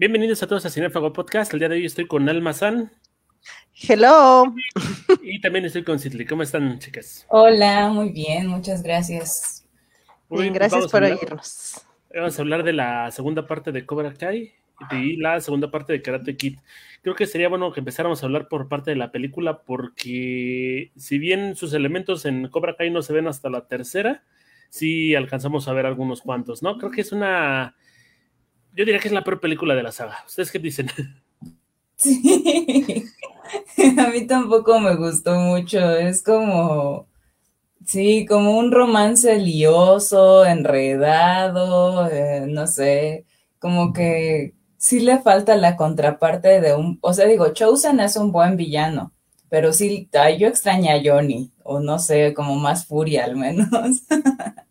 Bienvenidos a todos a Cinefago Podcast. El día de hoy estoy con Alma San. Hello. Y también estoy con Citli. ¿Cómo están, chicas? Hola, muy bien, muchas gracias. Muy bien, gracias por oírnos. Vamos a hablar de la segunda parte de Cobra Kai y la segunda parte de Karate Kid. Creo que sería bueno que empezáramos a hablar por parte de la película porque si bien sus elementos en Cobra Kai no se ven hasta la tercera, sí alcanzamos a ver algunos cuantos, ¿no? Creo que es una yo diría que es la peor película de la saga. ¿Ustedes qué dicen? Sí, a mí tampoco me gustó mucho. Es como, sí, como un romance lioso, enredado, eh, no sé, como que sí le falta la contraparte de un, o sea, digo, Chosen es un buen villano, pero sí, yo extraña a Johnny, o no sé, como más furia al menos.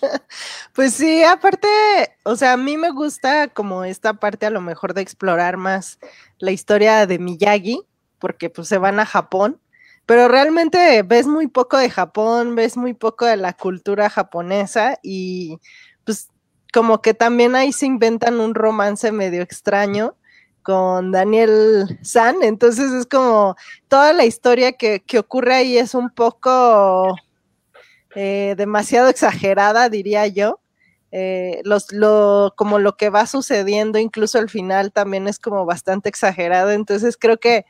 Pues sí, aparte, o sea, a mí me gusta como esta parte a lo mejor de explorar más la historia de Miyagi, porque pues se van a Japón, pero realmente ves muy poco de Japón, ves muy poco de la cultura japonesa y pues como que también ahí se inventan un romance medio extraño con Daniel San, entonces es como toda la historia que, que ocurre ahí es un poco eh, demasiado exagerada, diría yo. Eh, los, lo, como lo que va sucediendo, incluso al final también es como bastante exagerado. Entonces creo que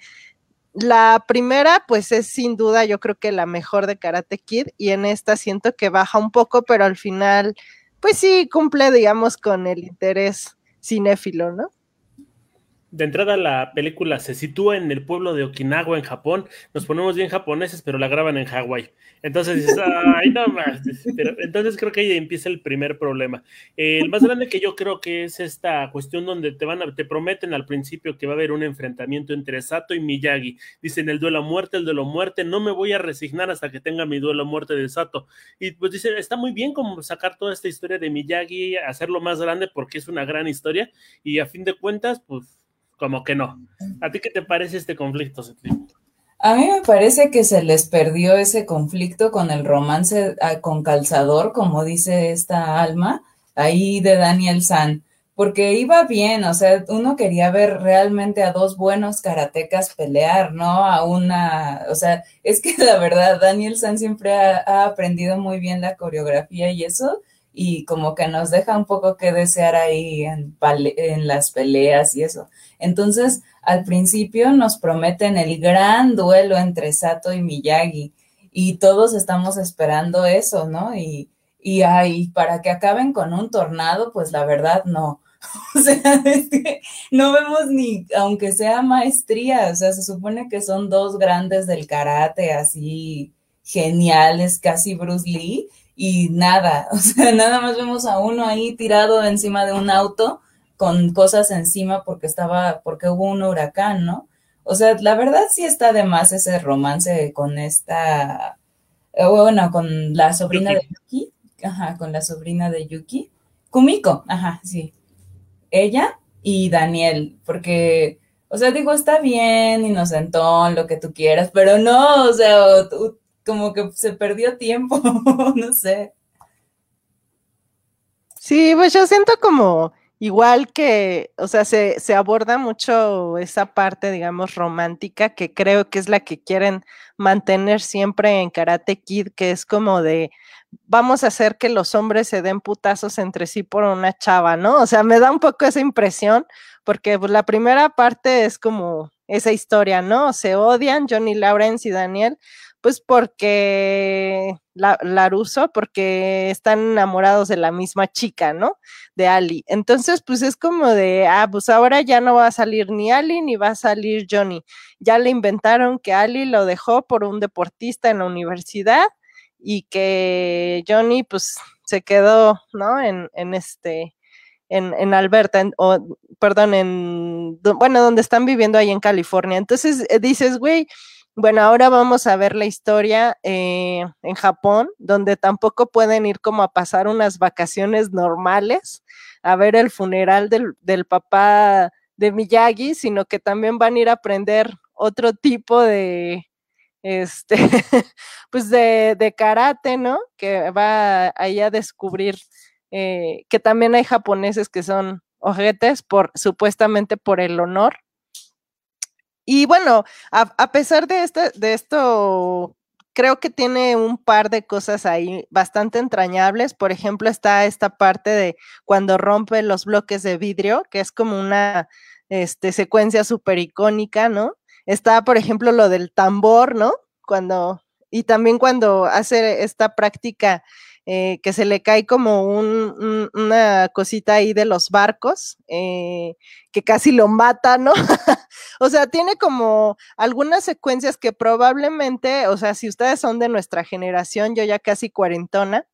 la primera, pues es sin duda, yo creo que la mejor de Karate Kid, y en esta siento que baja un poco, pero al final, pues sí cumple, digamos, con el interés cinéfilo, ¿no? De entrada, la película se sitúa en el pueblo de Okinawa, en Japón. Nos ponemos bien japoneses, pero la graban en Hawái. Entonces dices, ay, no más. Pero, entonces creo que ahí empieza el primer problema. el más grande que yo creo que es esta cuestión donde te van a, te prometen al principio que va a haber un enfrentamiento entre Sato y Miyagi. Dicen el duelo a muerte, el duelo a muerte. No me voy a resignar hasta que tenga mi duelo a muerte de Sato. Y pues dicen, está muy bien como sacar toda esta historia de Miyagi, hacerlo más grande porque es una gran historia. Y a fin de cuentas, pues como que no. ¿A ti qué te parece este conflicto, A mí me parece que se les perdió ese conflicto con el romance ah, con calzador, como dice esta alma, ahí de Daniel San, porque iba bien, o sea, uno quería ver realmente a dos buenos karatecas pelear, ¿no? A una, o sea, es que la verdad, Daniel San siempre ha aprendido muy bien la coreografía y eso, y como que nos deja un poco que desear ahí en, las peleas y eso. Entonces, al principio nos prometen el gran duelo entre Sato y Miyagi y todos estamos esperando eso, ¿no? Y, y ay, para que acaben con un tornado, pues la verdad no. O sea, es que no vemos ni, aunque sea maestría, o sea, se supone que son dos grandes del karate, así geniales, casi Bruce Lee, y nada, o sea, nada más vemos a uno ahí tirado encima de un auto con cosas encima porque estaba, porque hubo un huracán, ¿no? O sea, la verdad sí está de más ese romance con esta, eh, bueno, con la sobrina de Yuki, ajá, con la sobrina de Yuki, Kumiko, ajá, sí, ella y Daniel, porque, o sea, digo, está bien, inocentón, lo que tú quieras, pero no, o sea, como que se perdió tiempo, no sé. Sí, pues yo siento como igual que, o sea, se, se, aborda mucho esa parte, digamos, romántica, que creo que es la que quieren mantener siempre en Karate Kid, que es como de, vamos a hacer que los hombres se den putazos entre sí por una chava, ¿no? O sea, me da un poco esa impresión, porque pues, la primera parte es como esa historia, ¿no? Se odian Johnny Lawrence y Daniel, pues porque la, Laruso, porque están enamorados de la misma chica, ¿no? De Ali. Entonces, pues es como de, ah, pues ahora ya no va a salir ni Ali ni va a salir Johnny. Ya le inventaron que Ali lo dejó por un deportista en la universidad y que Johnny, pues, se quedó, ¿no? En, en este, en, en, Alberta, o, perdón, en, bueno, donde están viviendo ahí en California. Entonces eh, dices, güey, bueno, ahora vamos a ver la historia eh, en Japón, donde tampoco pueden ir como a pasar unas vacaciones normales a ver el funeral del, papá de Miyagi, sino que también van a ir a aprender otro tipo de, este, pues de, de karate, ¿no? Que va ahí a descubrir eh, que también hay japoneses que son ojetes por supuestamente por el honor. Y bueno, a, pesar de, este, de esto, creo que tiene un par de cosas ahí bastante entrañables. Por ejemplo, está esta parte de cuando rompe los bloques de vidrio, que es como una este, secuencia súper icónica, ¿no? Está, por ejemplo, lo del tambor, ¿no? Cuando, y también cuando hace esta práctica eh, que se le cae como una cosita ahí de los barcos, eh, que casi lo mata, ¿no? o sea, tiene como algunas secuencias que probablemente, o sea, si ustedes son de nuestra generación, yo ya casi cuarentona,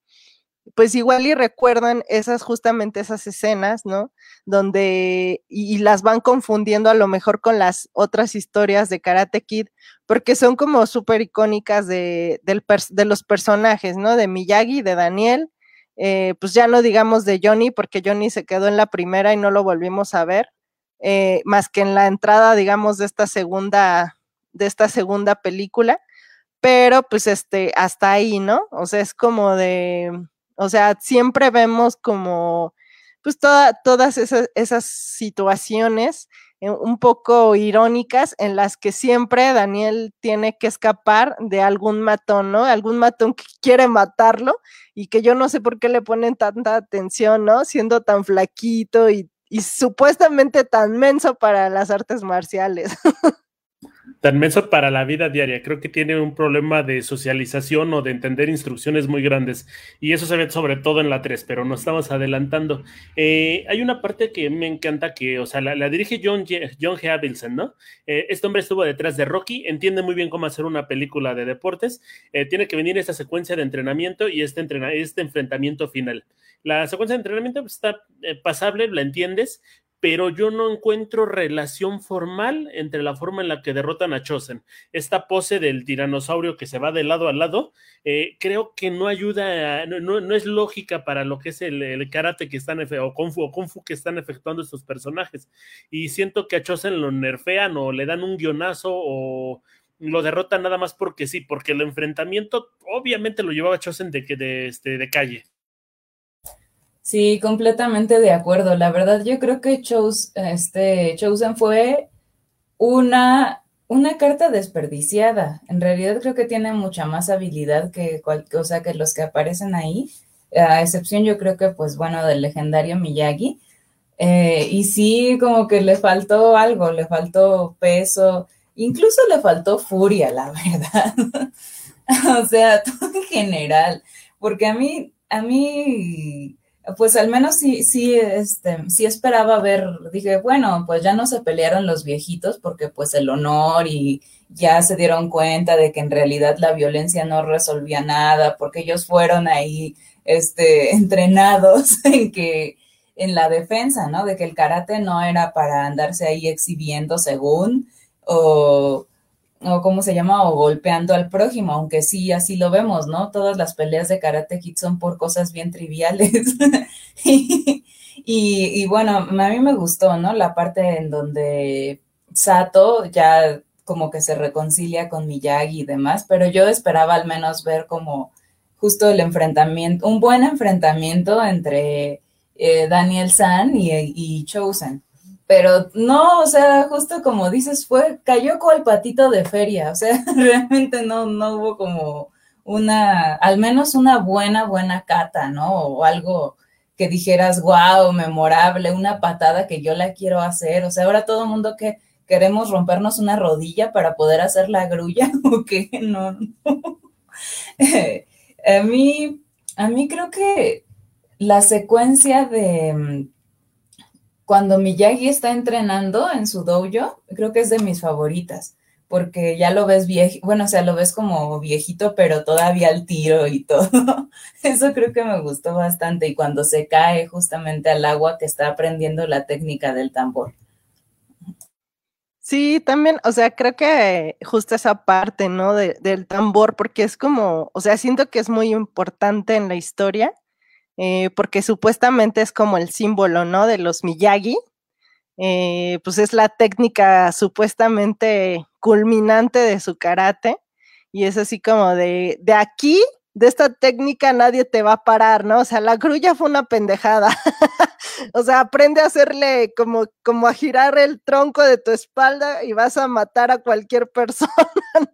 pues igual y recuerdan esas justamente esas escenas, ¿no? Donde y, las van confundiendo a lo mejor con las otras historias de Karate Kid, porque son como súper icónicas de, de, los personajes, ¿no? De Miyagi, de Daniel, eh, pues ya no digamos de Johnny, porque Johnny se quedó en la primera y no lo volvimos a ver, eh, más que en la entrada, digamos, de esta segunda, de esta segunda película, pero pues este, hasta ahí, ¿no? O sea, es como de o sea, siempre vemos como, pues todas esas, esas situaciones eh, un poco irónicas en las que siempre Daniel tiene que escapar de algún matón, ¿no? Algún matón que quiere matarlo y que yo no sé por qué le ponen tanta atención, ¿no? Siendo tan flaquito y, y supuestamente tan menso para las artes marciales. tan menso para la vida diaria. Creo que tiene un problema de socialización o de entender instrucciones muy grandes. Y eso se ve sobre todo en la 3, pero no estamos adelantando. Eh, hay una parte que me encanta que, o sea, la, dirige John, John G. Avildsen, ¿no? Eh, este hombre estuvo detrás de Rocky, entiende muy bien cómo hacer una película de deportes. Eh, tiene que venir esta secuencia de entrenamiento y este, este enfrentamiento final. La secuencia de entrenamiento está pasable, la entiendes, pero yo no encuentro relación formal entre la forma en la que derrotan a Chosen. Esta pose del tiranosaurio que se va de lado a lado, eh, creo que no ayuda, no, es lógica para lo que es el, karate que están, o kung, fu, o kung fu que están efectuando estos personajes. Y siento que a Chosen lo nerfean o le dan un guionazo o lo derrotan nada más porque sí, porque el enfrentamiento obviamente lo llevaba Chosen de, de, este, de calle. Sí, completamente de acuerdo. La verdad, yo creo que este, Chosen fue una, una carta desperdiciada. En realidad creo que tiene mucha más habilidad que cosa que los que aparecen ahí. A excepción, yo creo que, pues bueno, del legendario Miyagi. Eh, y sí, como que le faltó algo, le faltó peso, incluso le faltó furia, la verdad. o sea, todo en general. Porque a mí, a mí pues al menos sí, sí, este, sí esperaba ver, dije, bueno, pues ya no se pelearon los viejitos porque pues el honor y ya se dieron cuenta de que en realidad la violencia no resolvía nada, porque ellos fueron ahí, este, entrenados en que, en la defensa, ¿no? De que el karate no era para andarse ahí exhibiendo según, o o cómo se llama, o golpeando al prójimo, aunque sí, así lo vemos, ¿no? Todas las peleas de Karate Kid son por cosas bien triviales. y, bueno, a mí me gustó, ¿no? La parte en donde Sato ya como que se reconcilia con Miyagi y demás, pero yo esperaba al menos ver como justo el enfrentamiento, un buen enfrentamiento entre eh, Daniel San y, y Chosen pero no, o sea, justo como dices, fue, cayó como el patito de feria, o sea, realmente no, no hubo como una, al menos una buena, buena cata, ¿no? O algo que dijeras, wow, memorable, una patada que yo la quiero hacer, o sea, ahora todo el mundo que queremos rompernos una rodilla para poder hacer la grulla, o qué, no, no. a mí, a mí creo que la secuencia de cuando Miyagi está entrenando en su dojo, creo que es de mis favoritas, porque ya lo ves viejo, bueno, o sea, lo ves como viejito, pero todavía al tiro y todo. Eso creo que me gustó bastante. Y cuando se cae justamente al agua que está aprendiendo la técnica del tambor. Sí, también, o sea, creo que justo esa parte, ¿no? del tambor, porque es como, o sea, siento que es muy importante en la historia eh, porque supuestamente es como el símbolo, ¿no? De los Miyagi. Eh, pues es la técnica supuestamente culminante de su karate. Y es así como de, de aquí, de esta técnica nadie te va a parar, ¿no? O sea, la grulla fue una pendejada. o sea, aprende a hacerle como, como a girar el tronco de tu espalda y vas a matar a cualquier persona,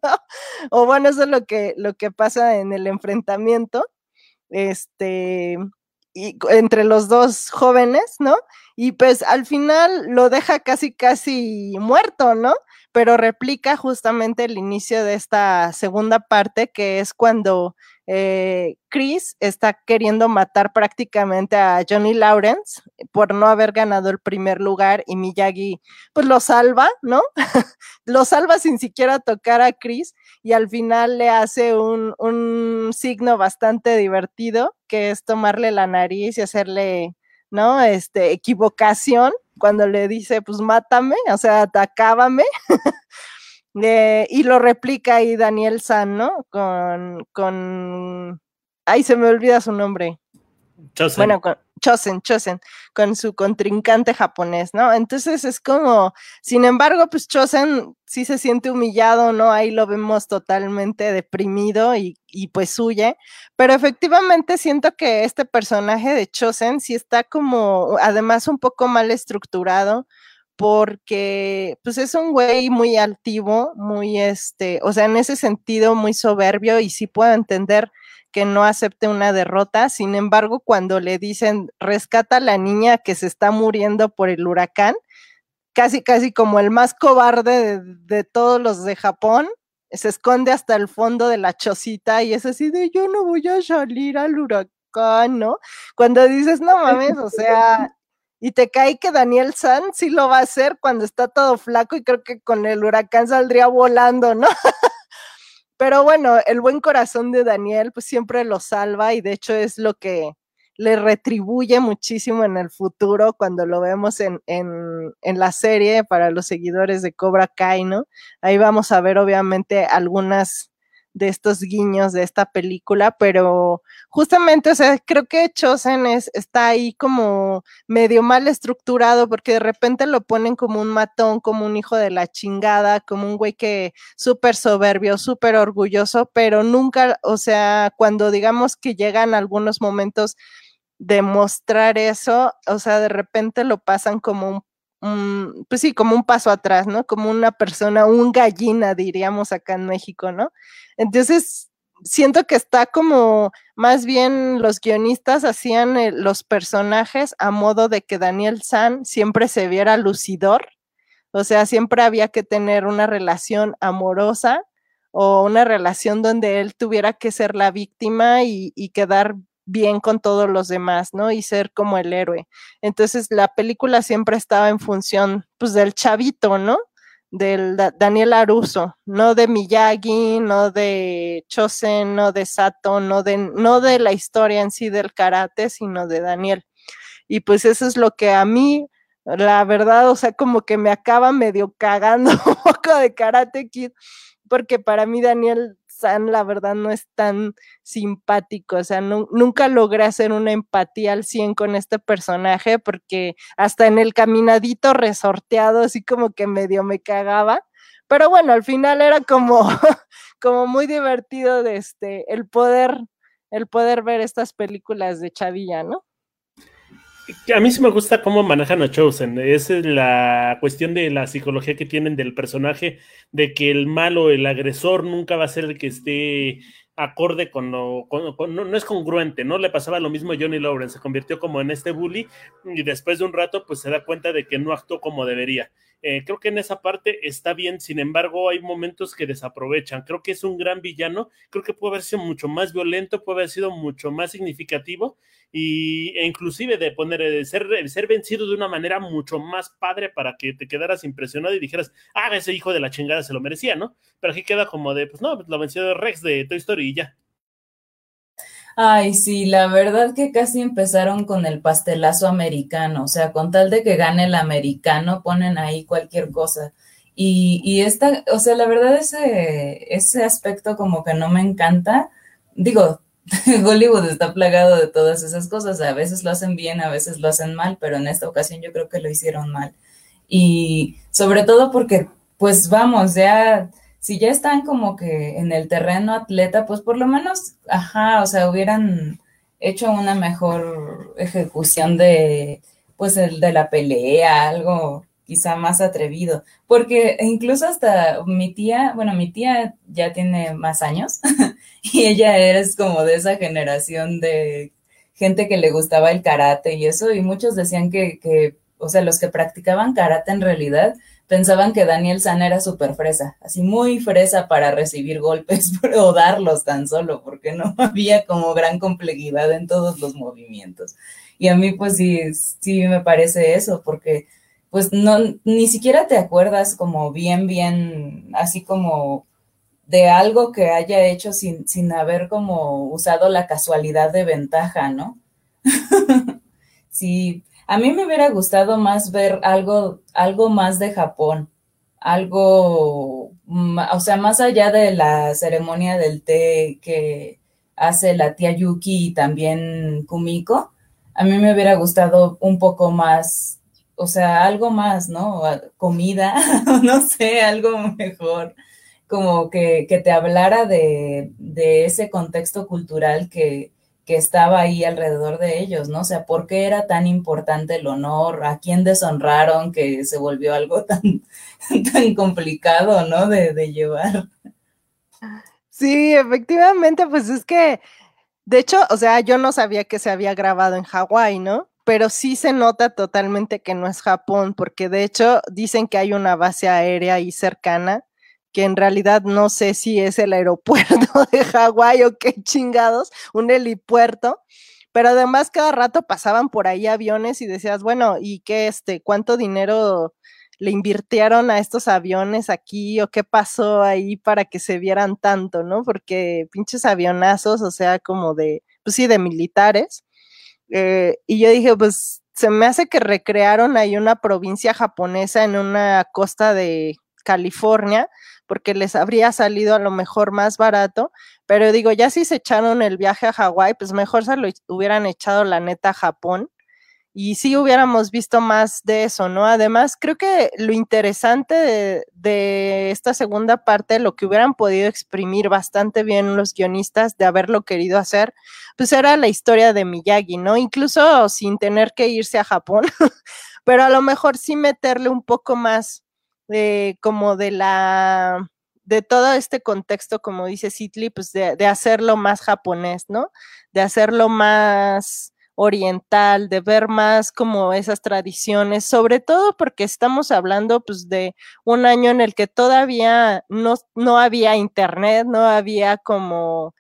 ¿no? O bueno, eso es lo que, lo que pasa en el enfrentamiento. Este, y entre los dos jóvenes, ¿no? Y pues al final lo deja casi, casi muerto, ¿no? Pero replica justamente el inicio de esta segunda parte, que es cuando eh, Chris está queriendo matar prácticamente a Johnny Lawrence por no haber ganado el primer lugar y Miyagi pues lo salva, ¿no? lo salva sin siquiera tocar a Chris y al final le hace un, un signo bastante divertido que es tomarle la nariz y hacerle, ¿no? Este, equivocación cuando le dice, pues mátame, o sea, atacábame. Eh, y lo replica ahí Daniel San, ¿no? Con, con, ay, se me olvida su nombre. Chosen. Bueno, con Chosen, Chosen, con su contrincante japonés, ¿no? Entonces es como, sin embargo, pues Chosen sí se siente humillado, ¿no? Ahí lo vemos totalmente deprimido y, y pues huye, pero efectivamente siento que este personaje de Chosen sí está como, además, un poco mal estructurado porque pues es un güey muy altivo, muy este, o sea, en ese sentido muy soberbio y sí puedo entender que no acepte una derrota. Sin embargo, cuando le dicen rescata a la niña que se está muriendo por el huracán, casi casi como el más cobarde de, de todos los de Japón, se esconde hasta el fondo de la chocita y es así de yo no voy a salir al huracán, ¿no? Cuando dices, no mames, o sea, y te cae que Daniel San sí lo va a hacer cuando está todo flaco y creo que con el huracán saldría volando, ¿no? Pero bueno, el buen corazón de Daniel pues siempre lo salva y de hecho es lo que le retribuye muchísimo en el futuro cuando lo vemos en, en, en la serie para los seguidores de Cobra Kai, ¿no? Ahí vamos a ver obviamente algunas de estos guiños de esta película, pero justamente, o sea, creo que Chosen es, está ahí como medio mal estructurado porque de repente lo ponen como un matón, como un hijo de la chingada, como un güey que súper soberbio, súper orgulloso, pero nunca, o sea, cuando digamos que llegan algunos momentos de mostrar eso, o sea, de repente lo pasan como un pues sí, como un paso atrás, ¿no? Como una persona, un gallina, diríamos acá en México, ¿no? Entonces, siento que está como, más bien los guionistas hacían eh, los personajes a modo de que Daniel San siempre se viera lucidor, o sea, siempre había que tener una relación amorosa o una relación donde él tuviera que ser la víctima y, y quedar bien con todos los demás, ¿no? Y ser como el héroe. Entonces la película siempre estaba en función, pues, del chavito, ¿no? Del Daniel Aruso, no de Miyagi, no de Chosen, no de Sato, no de, no de la historia en sí del karate, sino de Daniel. Y pues eso es lo que a mí, la verdad, o sea, como que me acaba medio cagando un poco de Karate Kid, porque para mí Daniel La verdad, no es tan simpático. O sea, nunca logré hacer una empatía al 100 con este personaje porque hasta en el caminadito resorteado, así como que medio me cagaba. Pero bueno, al final era como, como muy divertido de este, el poder, el poder ver estas películas de Chavilla, ¿no? A mí sí me gusta cómo manejan a Chosen. Esa es la cuestión de la psicología que tienen del personaje, de que el malo, el agresor, nunca va a ser el que esté acorde con lo. no, es congruente, ¿no? Le pasaba lo mismo a Johnny Lawrence, se convirtió como en este bully y después de un rato, pues se da cuenta de que no actuó como debería. Eh, creo que en esa parte está bien, sin embargo, hay momentos que desaprovechan. Creo que es un gran villano, creo que puede haber sido mucho más violento, puede haber sido mucho más significativo y, e inclusive de poner, ser, ser vencido de una manera mucho más padre para que te quedaras impresionado y dijeras, ah, ese hijo de la chingada se lo merecía, ¿no? Pero aquí queda como de, pues no, lo venció Rex de Toy Story y ya. Ay, sí, la verdad que casi empezaron con el pastelazo americano, o sea, con tal de que gane el americano, ponen ahí cualquier cosa. Y, y esta, o sea, la verdad ese, ese aspecto como que no me encanta. Digo, Hollywood está plagado de todas esas cosas, a veces lo hacen bien, a veces lo hacen mal, pero en esta ocasión yo creo que lo hicieron mal. Y sobre todo porque, pues vamos, ya si ya están como que en el terreno atleta, pues por lo menos, ajá, o sea, hubieran hecho una mejor ejecución de, pues el de la pelea, algo quizá más atrevido, porque incluso hasta mi tía, bueno, mi tía ya tiene más años y ella es como de esa generación de gente que le gustaba el karate y eso, y muchos decían que, que o sea, los que practicaban karate en realidad pensaban que Daniel San era súper fresa, así muy fresa para recibir golpes o darlos tan solo, porque no había como gran complejidad en todos los movimientos. Y a mí pues sí, sí me parece eso, porque pues no, ni siquiera te acuerdas como bien, bien, así como de algo que haya hecho sin, sin haber como usado la casualidad de ventaja, ¿no? sí, a mí me hubiera gustado más ver algo, algo más de Japón, algo, o sea, más allá de la ceremonia del té que hace la tía Yuki y también Kumiko, a mí me hubiera gustado un poco más o sea, algo más, ¿no? Comida, no sé, algo mejor, como que, te hablara de, ese contexto cultural que, estaba ahí alrededor de ellos, ¿no? O sea, ¿por qué era tan importante el honor? ¿A quién deshonraron que se volvió algo tan, tan complicado, ¿no? De, de llevar. Sí, efectivamente, pues es que, de hecho, o sea, yo no sabía que se había grabado en Hawái, ¿no? pero sí se nota totalmente que no es Japón, porque de hecho dicen que hay una base aérea ahí cercana, que en realidad no sé si es el aeropuerto de Hawái o qué chingados, un helipuerto, pero además cada rato pasaban por ahí aviones y decías, bueno, ¿y qué este, cuánto dinero le invirtieron a estos aviones aquí o qué pasó ahí para que se vieran tanto, ¿no? Porque pinches avionazos, o sea, como de, pues sí, de militares eh, y yo dije, pues se me hace que recrearon ahí una provincia japonesa en una costa de California, porque les habría salido a lo mejor más barato, pero digo, ya si se echaron el viaje a Hawái, pues mejor se lo hubieran echado la neta a Japón y sí hubiéramos visto más de eso, ¿no? Además, creo que lo interesante de, esta segunda parte, lo que hubieran podido exprimir bastante bien los guionistas de haberlo querido hacer, pues era la historia de Miyagi, ¿no? Incluso sin tener que irse a Japón, pero a lo mejor sí meterle un poco más de como de la de todo este contexto, como dice Sitli, pues de, de hacerlo más japonés, ¿no? De hacerlo más oriental, de ver más como esas tradiciones, sobre todo porque estamos hablando pues de un año en el que todavía no, no había internet, no había como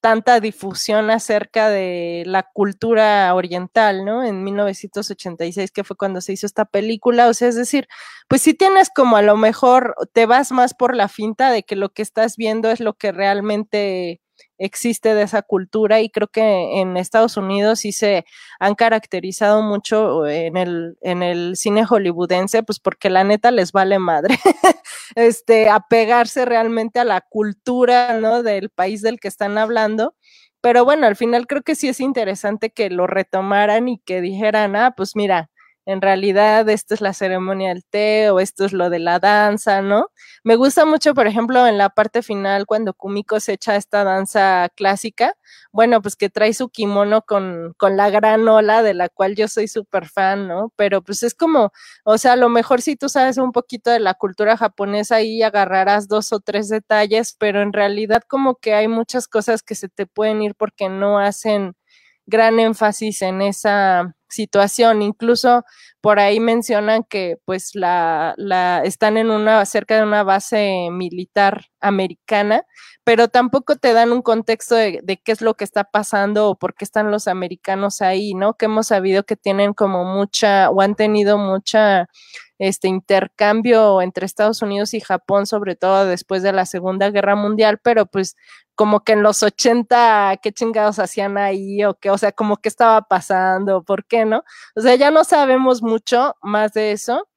tanta difusión acerca de la cultura oriental, ¿no? En 1986, que fue cuando se hizo esta película, o sea, es decir, pues si tienes como a lo mejor te vas más por la finta de que lo que estás viendo es lo que realmente existe de esa cultura y creo que en Estados Unidos sí se han caracterizado mucho en el, en el cine hollywoodense, pues porque la neta les vale madre, este, apegarse realmente a la cultura, ¿no? Del país del que están hablando. Pero bueno, al final creo que sí es interesante que lo retomaran y que dijeran, ah, pues mira, en realidad esto es la ceremonia del té o esto es lo de la danza, ¿no? Me gusta mucho, por ejemplo, en la parte final cuando Kumiko se echa esta danza clásica, bueno, pues que trae su kimono con, con la gran ola de la cual yo soy súper fan, ¿no? Pero pues es como, o sea, a lo mejor si tú sabes un poquito de la cultura japonesa y agarrarás dos o tres detalles, pero en realidad como que hay muchas cosas que se te pueden ir porque no hacen gran énfasis en esa situación. Incluso por ahí mencionan que pues la, la están en una cerca de una base militar americana, pero tampoco te dan un contexto de, de, qué es lo que está pasando o por qué están los americanos ahí, ¿no? Que hemos sabido que tienen como mucha o han tenido mucha este intercambio entre Estados Unidos y Japón, sobre todo después de la Segunda Guerra Mundial, pero pues como que en los 80, qué chingados hacían ahí o qué, o sea, como que estaba pasando, ¿por qué no? O sea, ya no sabemos mucho más de eso.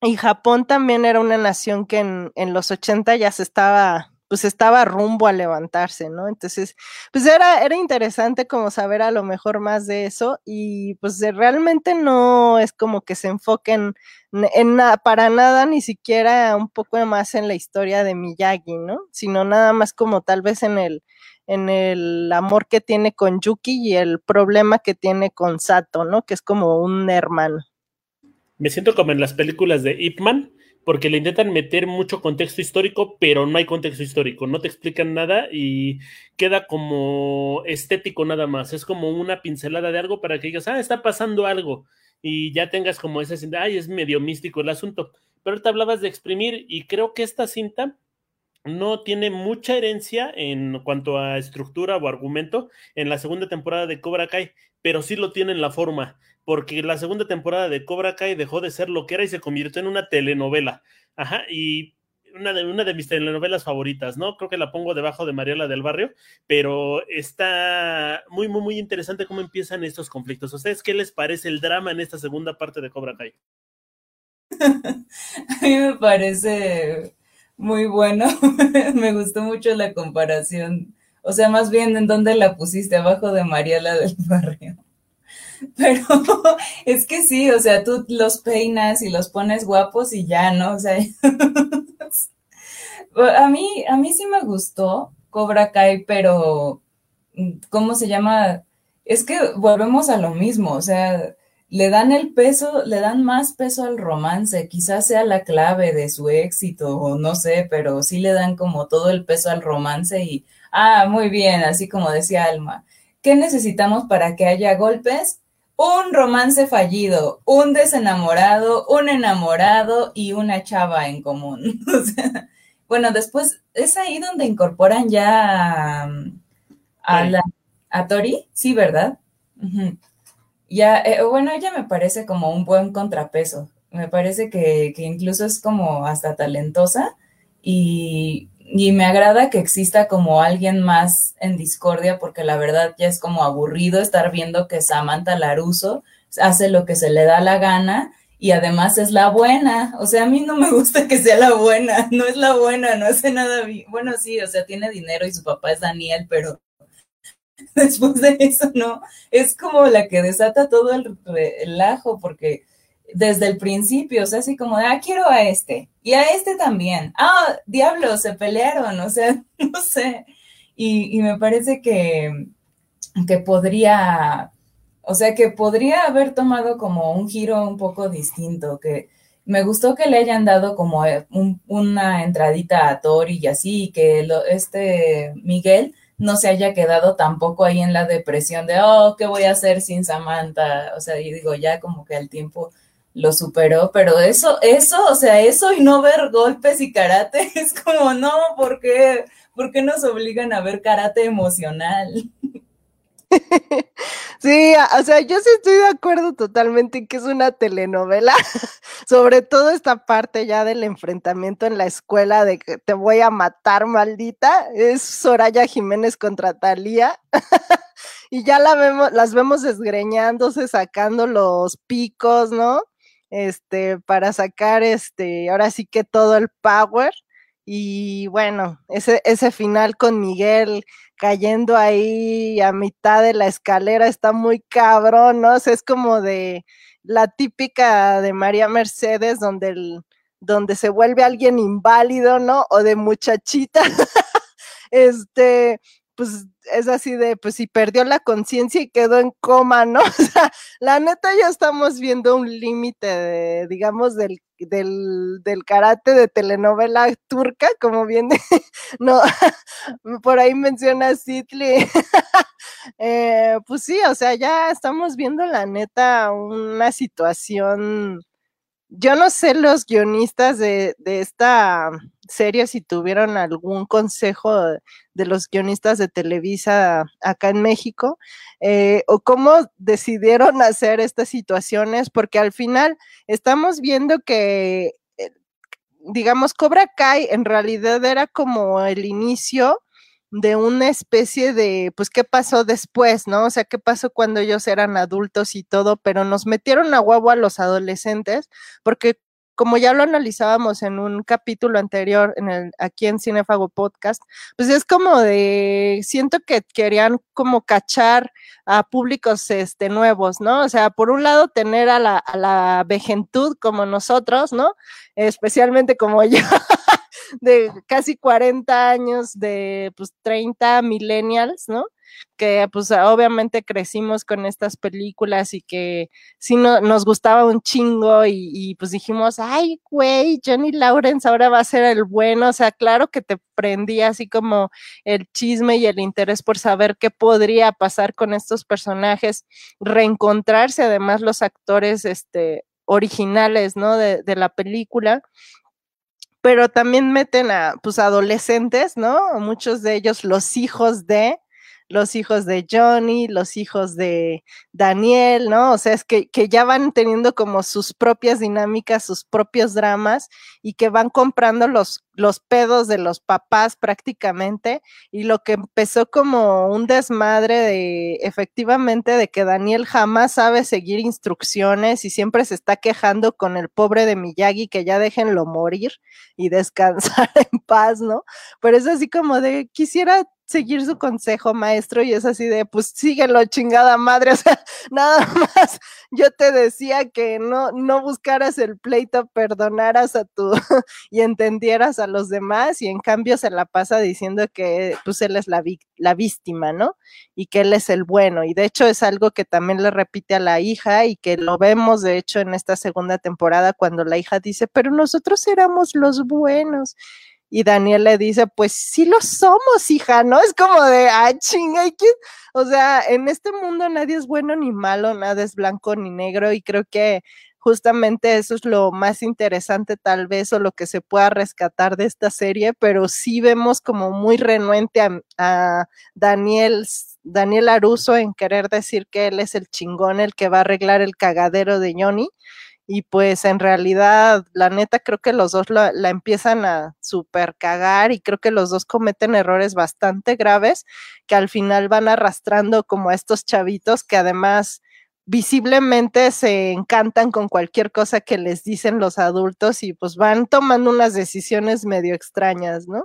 Y Japón también era una nación que en, en los 80 ya se estaba pues estaba rumbo a levantarse, ¿no? Entonces, pues era, era interesante como saber a lo mejor más de eso y pues realmente no es como que se enfoquen en, para nada, ni siquiera un poco más en la historia de Miyagi, ¿no? Sino nada más como tal vez en el, en el amor que tiene con Yuki y el problema que tiene con Sato, ¿no? Que es como un hermano. Me siento como en las películas de Ip Man, porque le intentan meter mucho contexto histórico, pero no hay contexto histórico, no te explican nada y queda como estético nada más, es como una pincelada de algo para que digas, ah, está pasando algo y ya tengas como esa cinta, ay, es medio místico el asunto, pero te hablabas de exprimir y creo que esta cinta no tiene mucha herencia en cuanto a estructura o argumento en la segunda temporada de Cobra Kai, pero sí lo tiene en la forma porque la segunda temporada de Cobra Kai dejó de ser lo que era y se convirtió en una telenovela. Ajá, y una de, una de mis telenovelas favoritas, ¿no? Creo que la pongo debajo de Mariela del Barrio, pero está muy, muy, muy interesante cómo empiezan estos conflictos. ¿A ustedes qué les parece el drama en esta segunda parte de Cobra Kai? A mí me parece muy bueno. me gustó mucho la comparación. O sea, más bien, ¿en dónde la pusiste? Abajo de Mariela del Barrio. Pero es que sí, o sea, tú los peinas y los pones guapos y ya, ¿no? O sea, a mí, a mí sí me gustó Cobra Kai, pero ¿cómo se llama? Es que volvemos a lo mismo, o sea, le dan el peso, le dan más peso al romance, quizás sea la clave de su éxito, o no sé, pero sí le dan como todo el peso al romance y, ah, muy bien, así como decía Alma. ¿Qué necesitamos para que haya golpes? Un romance fallido, un desenamorado, un enamorado y una chava en común. bueno, después es ahí donde incorporan ya a, la, a Tori, sí, ¿verdad? Ya, eh, bueno, ella me parece como un buen contrapeso. Me parece que, que incluso es como hasta talentosa y y me agrada que exista como alguien más en discordia, porque la verdad ya es como aburrido estar viendo que Samantha Laruso hace lo que se le da la gana y además es la buena. O sea, a mí no me gusta que sea la buena, no es la buena, no hace nada bien. Bueno, sí, o sea, tiene dinero y su papá es Daniel, pero después de eso no, es como la que desata todo el relajo, porque desde el principio, o sea, así como, ah, quiero a este, y a este también, ah, diablos, se pelearon, o sea, no sé, y, me parece que, que podría, o sea, que podría haber tomado como un giro un poco distinto, que me gustó que le hayan dado como eh, una entradita a Tori y así, y que este Miguel no se haya quedado tampoco ahí en la depresión de, oh, ¿qué voy a hacer sin Samantha? O sea, yo digo, ya como que al tiempo lo superó, pero eso, eso, o sea, eso y no ver golpes y karate es como, no, ¿por qué, ¿por qué nos obligan a ver karate emocional? Sí, o sea, yo sí estoy de acuerdo totalmente en que es una telenovela, sobre todo esta parte ya del enfrentamiento en la escuela de que te voy a matar, maldita, es Soraya Jiménez contra Talía, y ya la vemos, las vemos desgreñándose, sacando los picos, ¿no? Este, para sacar este, ahora sí que todo el power. Y bueno, ese, ese final con Miguel cayendo ahí a mitad de la escalera está muy cabrón, ¿no? Es como de la típica de María Mercedes, donde, el, donde se vuelve alguien inválido, ¿no? O de muchachita. este, pues es así de, pues si perdió la conciencia y quedó en coma, ¿no? O sea, la neta ya estamos viendo un límite, digamos, del, del, del, karate de telenovela turca, como viene, no, por ahí menciona Sidley. eh, pues sí, o sea, ya estamos viendo la neta una situación yo no sé los guionistas de, esta serie si tuvieron algún consejo de, los guionistas de Televisa acá en México eh, o cómo decidieron hacer estas situaciones, porque al final estamos viendo que, eh, digamos, Cobra Kai en realidad era como el inicio de una especie de, pues, ¿qué pasó después, no? O sea, ¿qué pasó cuando ellos eran adultos y todo? Pero nos metieron a huevo a los adolescentes, porque como ya lo analizábamos en un capítulo anterior en el, aquí en Cinefago Podcast, pues es como de, siento que querían como cachar a públicos este, nuevos, ¿no? O sea, por un lado tener a la, a la vejentud como nosotros, ¿no? Especialmente como yo, de casi 40 años, de pues 30 millennials, ¿no? Que pues obviamente crecimos con estas películas y que sí no, nos gustaba un chingo y, y, pues dijimos, ay, güey, Johnny Lawrence ahora va a ser el bueno, o sea, claro que te prendía así como el chisme y el interés por saber qué podría pasar con estos personajes, reencontrarse además los actores este, originales, ¿no? De, de la película pero también meten a pues adolescentes, ¿no? Muchos de ellos los hijos de los hijos de Johnny, los hijos de Daniel, ¿no? O sea, es que, que, ya van teniendo como sus propias dinámicas, sus propios dramas y que van comprando los, los pedos de los papás prácticamente y lo que empezó como un desmadre de efectivamente de que Daniel jamás sabe seguir instrucciones y siempre se está quejando con el pobre de Miyagi que ya déjenlo morir y descansar en paz, ¿no? Pero es así como de quisiera seguir su consejo, maestro, y es así de, pues síguelo, chingada madre, o sea, nada más, yo te decía que no, no buscaras el pleito, perdonaras a tu, y entendieras a los demás, y en cambio se la pasa diciendo que, pues él es la, la víctima, ¿no? Y que él es el bueno, y de hecho es algo que también le repite a la hija, y que lo vemos, de hecho, en esta segunda temporada, cuando la hija dice, pero nosotros éramos los buenos, y Daniel le dice, pues sí lo somos, hija, ¿no? Es como de, ah, chinga. O sea, en este mundo nadie es bueno ni malo, nada es blanco ni negro y creo que justamente eso es lo más interesante tal vez o lo que se pueda rescatar de esta serie, pero sí vemos como muy renuente a, a Daniel, Daniel Aruso en querer decir que él es el chingón, el que va a arreglar el cagadero de Johnny y pues en realidad, la neta, creo que los dos la, empiezan a super cagar y creo que los dos cometen errores bastante graves que al final van arrastrando como a estos chavitos que además visiblemente se encantan con cualquier cosa que les dicen los adultos y pues van tomando unas decisiones medio extrañas, ¿no?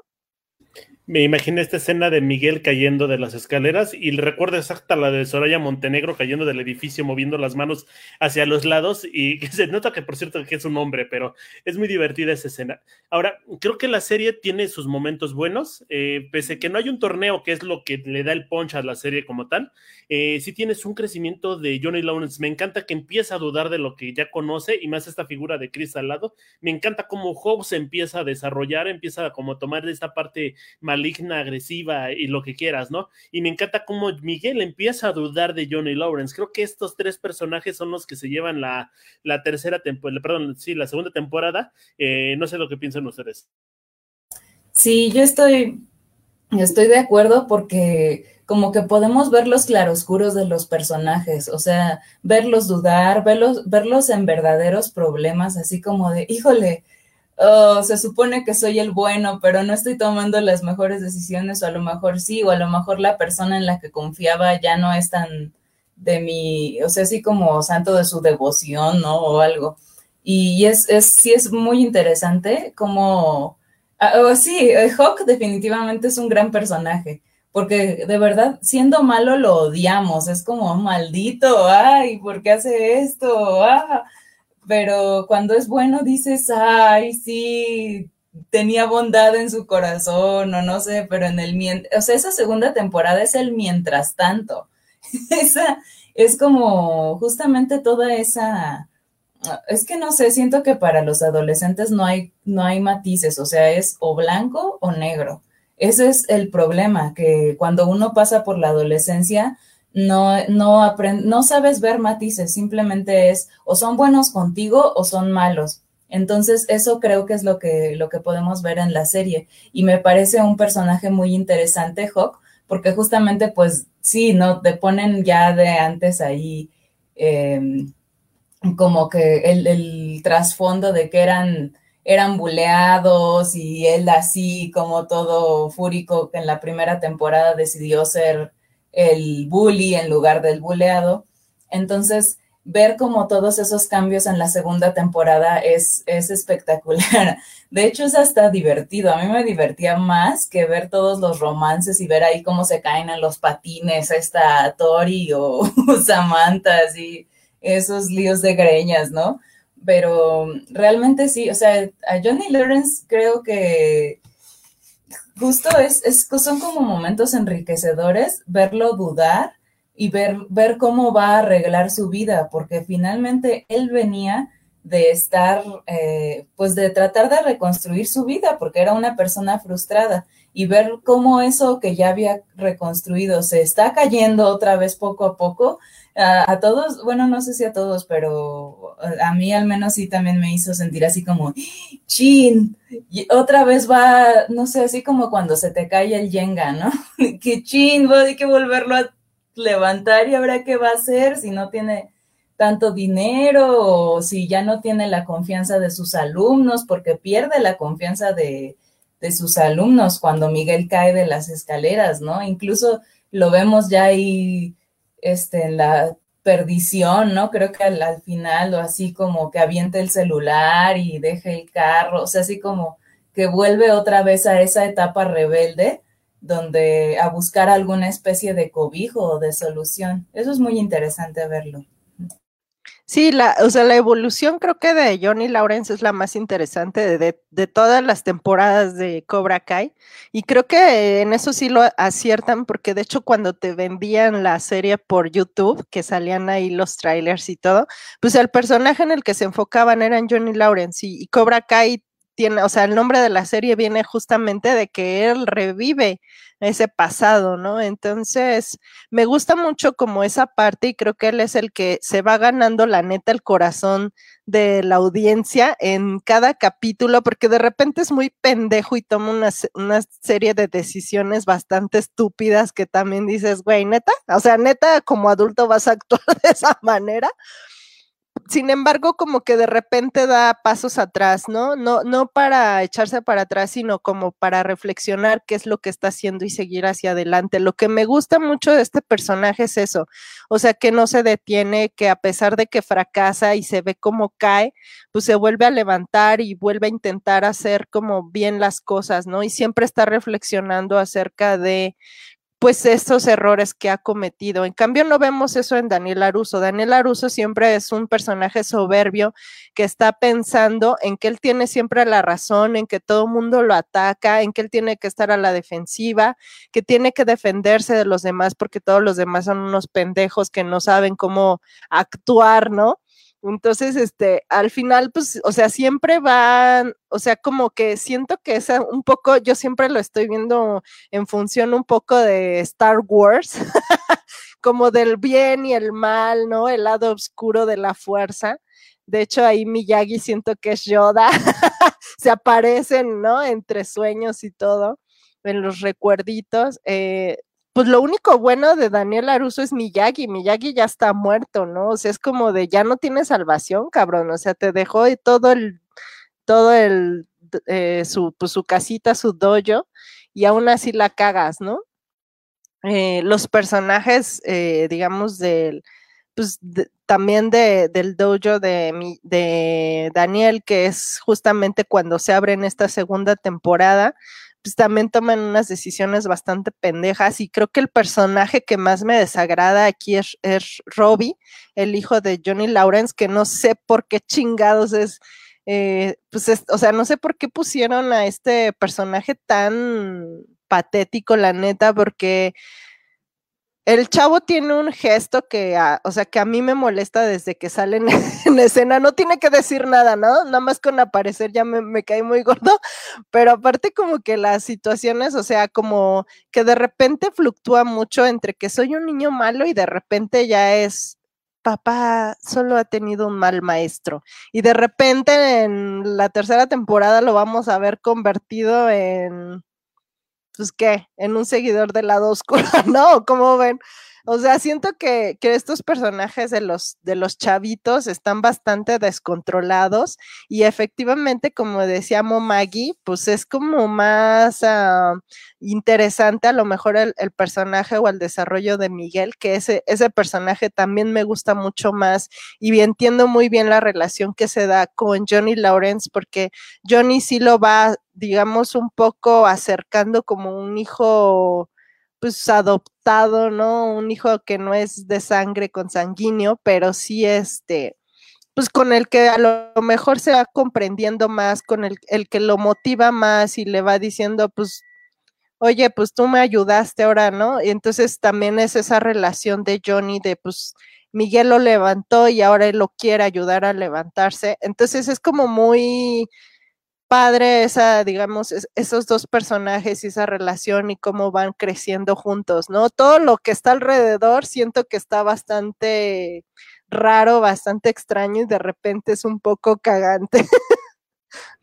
Me imaginé esta escena de Miguel cayendo de las escaleras y recuerdo exacta la de Soraya Montenegro cayendo del edificio, moviendo las manos hacia los lados y se nota que por cierto que es un hombre, pero es muy divertida esa escena. Ahora, creo que la serie tiene sus momentos buenos, eh, pese a que no hay un torneo que es lo que le da el punch a la serie como tal, eh, sí tienes un crecimiento de Johnny Lawrence. Me encanta que empieza a dudar de lo que ya conoce y más esta figura de Chris al lado. Me encanta cómo Hobbs empieza a desarrollar, empieza a como tomar esta parte maligna, agresiva y lo que quieras, ¿no? Y me encanta cómo Miguel empieza a dudar de Johnny Lawrence. Creo que estos tres personajes son los que se llevan la, la tercera temporada, perdón, sí, la segunda temporada. Eh, no sé lo que piensan ustedes. Sí, yo estoy, estoy de acuerdo porque como que podemos ver los claroscuros de los personajes, o sea, verlos dudar, verlos, verlos en verdaderos problemas, así como de, híjole, oh, se supone que soy el bueno, pero no estoy tomando las mejores decisiones, o a lo mejor sí, o a lo mejor la persona en la que confiaba ya no es tan de mi, o sea, así como santo de su devoción, ¿no? O algo. Y es, es sí es muy interesante como, uh, sí, Hawk definitivamente es un gran personaje, porque de verdad, siendo malo lo odiamos, es como maldito, ay, ¿por qué hace esto? Ah, pero cuando es bueno dices, ay, sí, tenía bondad en su corazón o no sé, pero en el, o sea, esa segunda temporada es el mientras tanto. esa es como justamente toda esa, es que no sé, siento que para los adolescentes no hay, no hay matices, o sea, es o blanco o negro. Ese es el problema, que cuando uno pasa por la adolescencia, no, no, no sabes ver matices, simplemente es o son buenos contigo o son malos. Entonces, eso creo que es lo que, lo que podemos ver en la serie. Y me parece un personaje muy interesante, Hawk, porque justamente, pues sí, ¿no? Te ponen ya de antes ahí eh, como que el, trasfondo de que eran eran buleados y él así como todo fúrico que en la primera temporada decidió ser el bully en lugar del buleado. Entonces, ver como todos esos cambios en la segunda temporada es, es espectacular. De hecho, es hasta divertido. A mí me divertía más que ver todos los romances y ver ahí cómo se caen en los patines esta Tori o Samantha, así, esos líos de greñas, ¿no? pero realmente sí, o sea, a Johnny Lawrence creo que justo es, es, son como momentos enriquecedores verlo dudar y ver, ver cómo va a arreglar su vida, porque finalmente él venía de estar, eh, pues de tratar de reconstruir su vida, porque era una persona frustrada, y ver cómo eso que ya había reconstruido se está cayendo otra vez poco a poco, a, todos, bueno, no sé si a todos, pero a mí al menos sí también me hizo sentir así como, chin, y otra vez va, no sé, así como cuando se te cae el yenga, ¿no? que chin, hay que volverlo a levantar y ahora qué va a hacer si no tiene tanto dinero o si ya no tiene la confianza de sus alumnos, porque pierde la confianza de, de sus alumnos cuando Miguel cae de las escaleras, ¿no? Incluso lo vemos ya ahí este, en la perdición, ¿no? Creo que al, final, o así como que aviente el celular y deje el carro, o sea, así como que vuelve otra vez a esa etapa rebelde, donde a buscar alguna especie de cobijo o de solución. Eso es muy interesante verlo. Sí, la, o sea, la evolución creo que de Johnny Lawrence es la más interesante de, de, todas las temporadas de Cobra Kai. Y creo que en eso sí lo aciertan, porque de hecho cuando te vendían la serie por YouTube, que salían ahí los trailers y todo, pues el personaje en el que se enfocaban era Johnny Lawrence y Cobra Kai tiene, o sea, el nombre de la serie viene justamente de que él revive ese pasado, ¿no? Entonces, me gusta mucho como esa parte y creo que él es el que se va ganando la neta el corazón de la audiencia en cada capítulo, porque de repente es muy pendejo y toma una, serie de decisiones bastante estúpidas que también dices, güey, neta, o sea, neta, como adulto vas a actuar de esa manera sin embargo, como que de repente da pasos atrás, ¿no? No, no para echarse para atrás, sino como para reflexionar qué es lo que está haciendo y seguir hacia adelante. Lo que me gusta mucho de este personaje es eso, o sea, que no se detiene, que a pesar de que fracasa y se ve como cae, pues se vuelve a levantar y vuelve a intentar hacer como bien las cosas, ¿no? Y siempre está reflexionando acerca de pues estos errores que ha cometido. En cambio, no vemos eso en Daniel Aruso. Daniel Aruso siempre es un personaje soberbio que está pensando en que él tiene siempre la razón, en que todo el mundo lo ataca, en que él tiene que estar a la defensiva, que tiene que defenderse de los demás porque todos los demás son unos pendejos que no saben cómo actuar, ¿no? Entonces, este, al final, pues, o sea, siempre van, o sea, como que siento que es un poco, yo siempre lo estoy viendo en función un poco de Star Wars, como del bien y el mal, ¿no? El lado oscuro de la fuerza. De hecho, ahí Miyagi siento que es Yoda, se aparecen, ¿no? Entre sueños y todo, en los recuerditos. Eh, pues lo único bueno de Daniel Aruso es Miyagi, Miyagi ya está muerto, ¿no? O sea, es como de ya no tiene salvación, cabrón, o sea, te dejó todo el, todo el, eh, su, pues, su casita, su dojo, y aún así la cagas, ¿no? Eh, los personajes, eh, digamos, del, pues también de, del dojo de, de Daniel, que es justamente cuando se abre en esta segunda temporada, pues también toman unas decisiones bastante pendejas y creo que el personaje que más me desagrada aquí es, es Robbie, el hijo de Johnny Lawrence, que no sé por qué chingados es, eh, pues o sea, no sé por qué pusieron a este personaje tan patético, la neta, porque el chavo tiene un gesto que, o sea, que a mí me molesta desde que sale en, escena. No tiene que decir nada, ¿no? Nada más con aparecer ya me, me cae muy gordo. Pero aparte como que las situaciones, o sea, como que de repente fluctúa mucho entre que soy un niño malo y de repente ya es papá solo ha tenido un mal maestro. Y de repente en la tercera temporada lo vamos a ver convertido en pues qué, en un seguidor del lado oscuro, ¿no? ¿Cómo ven? O sea, siento que, estos personajes de los, de los chavitos están bastante descontrolados y efectivamente, como decía Maggie, pues es como más ah, interesante a lo mejor el, personaje o el desarrollo de Miguel, que ese, ese personaje también me gusta mucho más y entiendo muy bien la relación que se da con Johnny Lawrence, porque Johnny sí lo va, digamos, un poco acercando como un hijo pues adoptado, ¿no? Un hijo que no es de sangre consanguíneo, pero sí este, pues con el que a lo mejor se va comprendiendo más, con el, el que lo motiva más y le va diciendo, pues, oye, pues tú me ayudaste ahora, ¿no? Y entonces también es esa relación de Johnny de, pues, Miguel lo levantó y ahora él lo quiere ayudar a levantarse. Entonces es como muy padre esa, digamos, esos dos personajes y esa relación y cómo van creciendo juntos, ¿no? Todo lo que está alrededor siento que está bastante raro, bastante extraño y de repente es un poco cagante.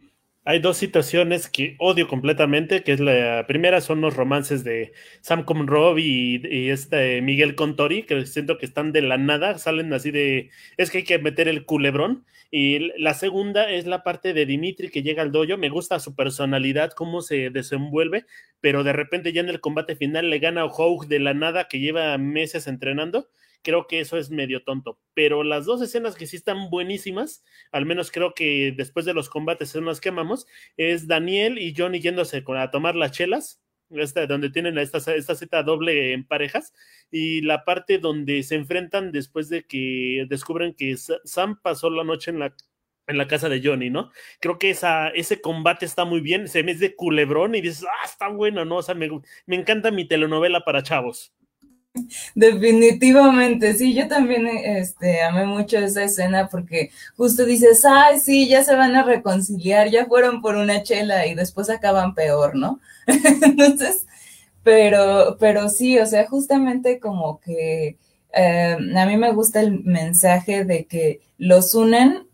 Hay dos situaciones que odio completamente, que es la primera son los romances de Sam con Rob y, este Miguel Contori, que siento que están de la nada, salen así de, es que hay que meter el culebrón. Y la segunda es la parte de Dimitri que llega al dojo, me gusta su personalidad, cómo se desenvuelve, pero de repente ya en el combate final le gana a de la nada que lleva meses entrenando creo que eso es medio tonto. Pero las dos escenas que sí están buenísimas, al menos creo que después de los combates son las que amamos, es Daniel y Johnny yéndose a tomar las chelas, esta, donde tienen esta, esta cita doble en parejas, y la parte donde se enfrentan después de que descubren que Sam pasó la noche en la en la casa de Johnny, ¿no? Creo que esa, ese combate está muy bien, se me es de culebrón y dices, ah, está bueno, ¿no? O sea, me, me encanta mi telenovela para chavos. Definitivamente, sí, yo también este, amé mucho esa escena porque justo dices, ay, sí, ya se van a reconciliar, ya fueron por una chela y después acaban peor, ¿no? Entonces, pero, pero sí, o sea, justamente como que eh, a mí me gusta el mensaje de que los unen,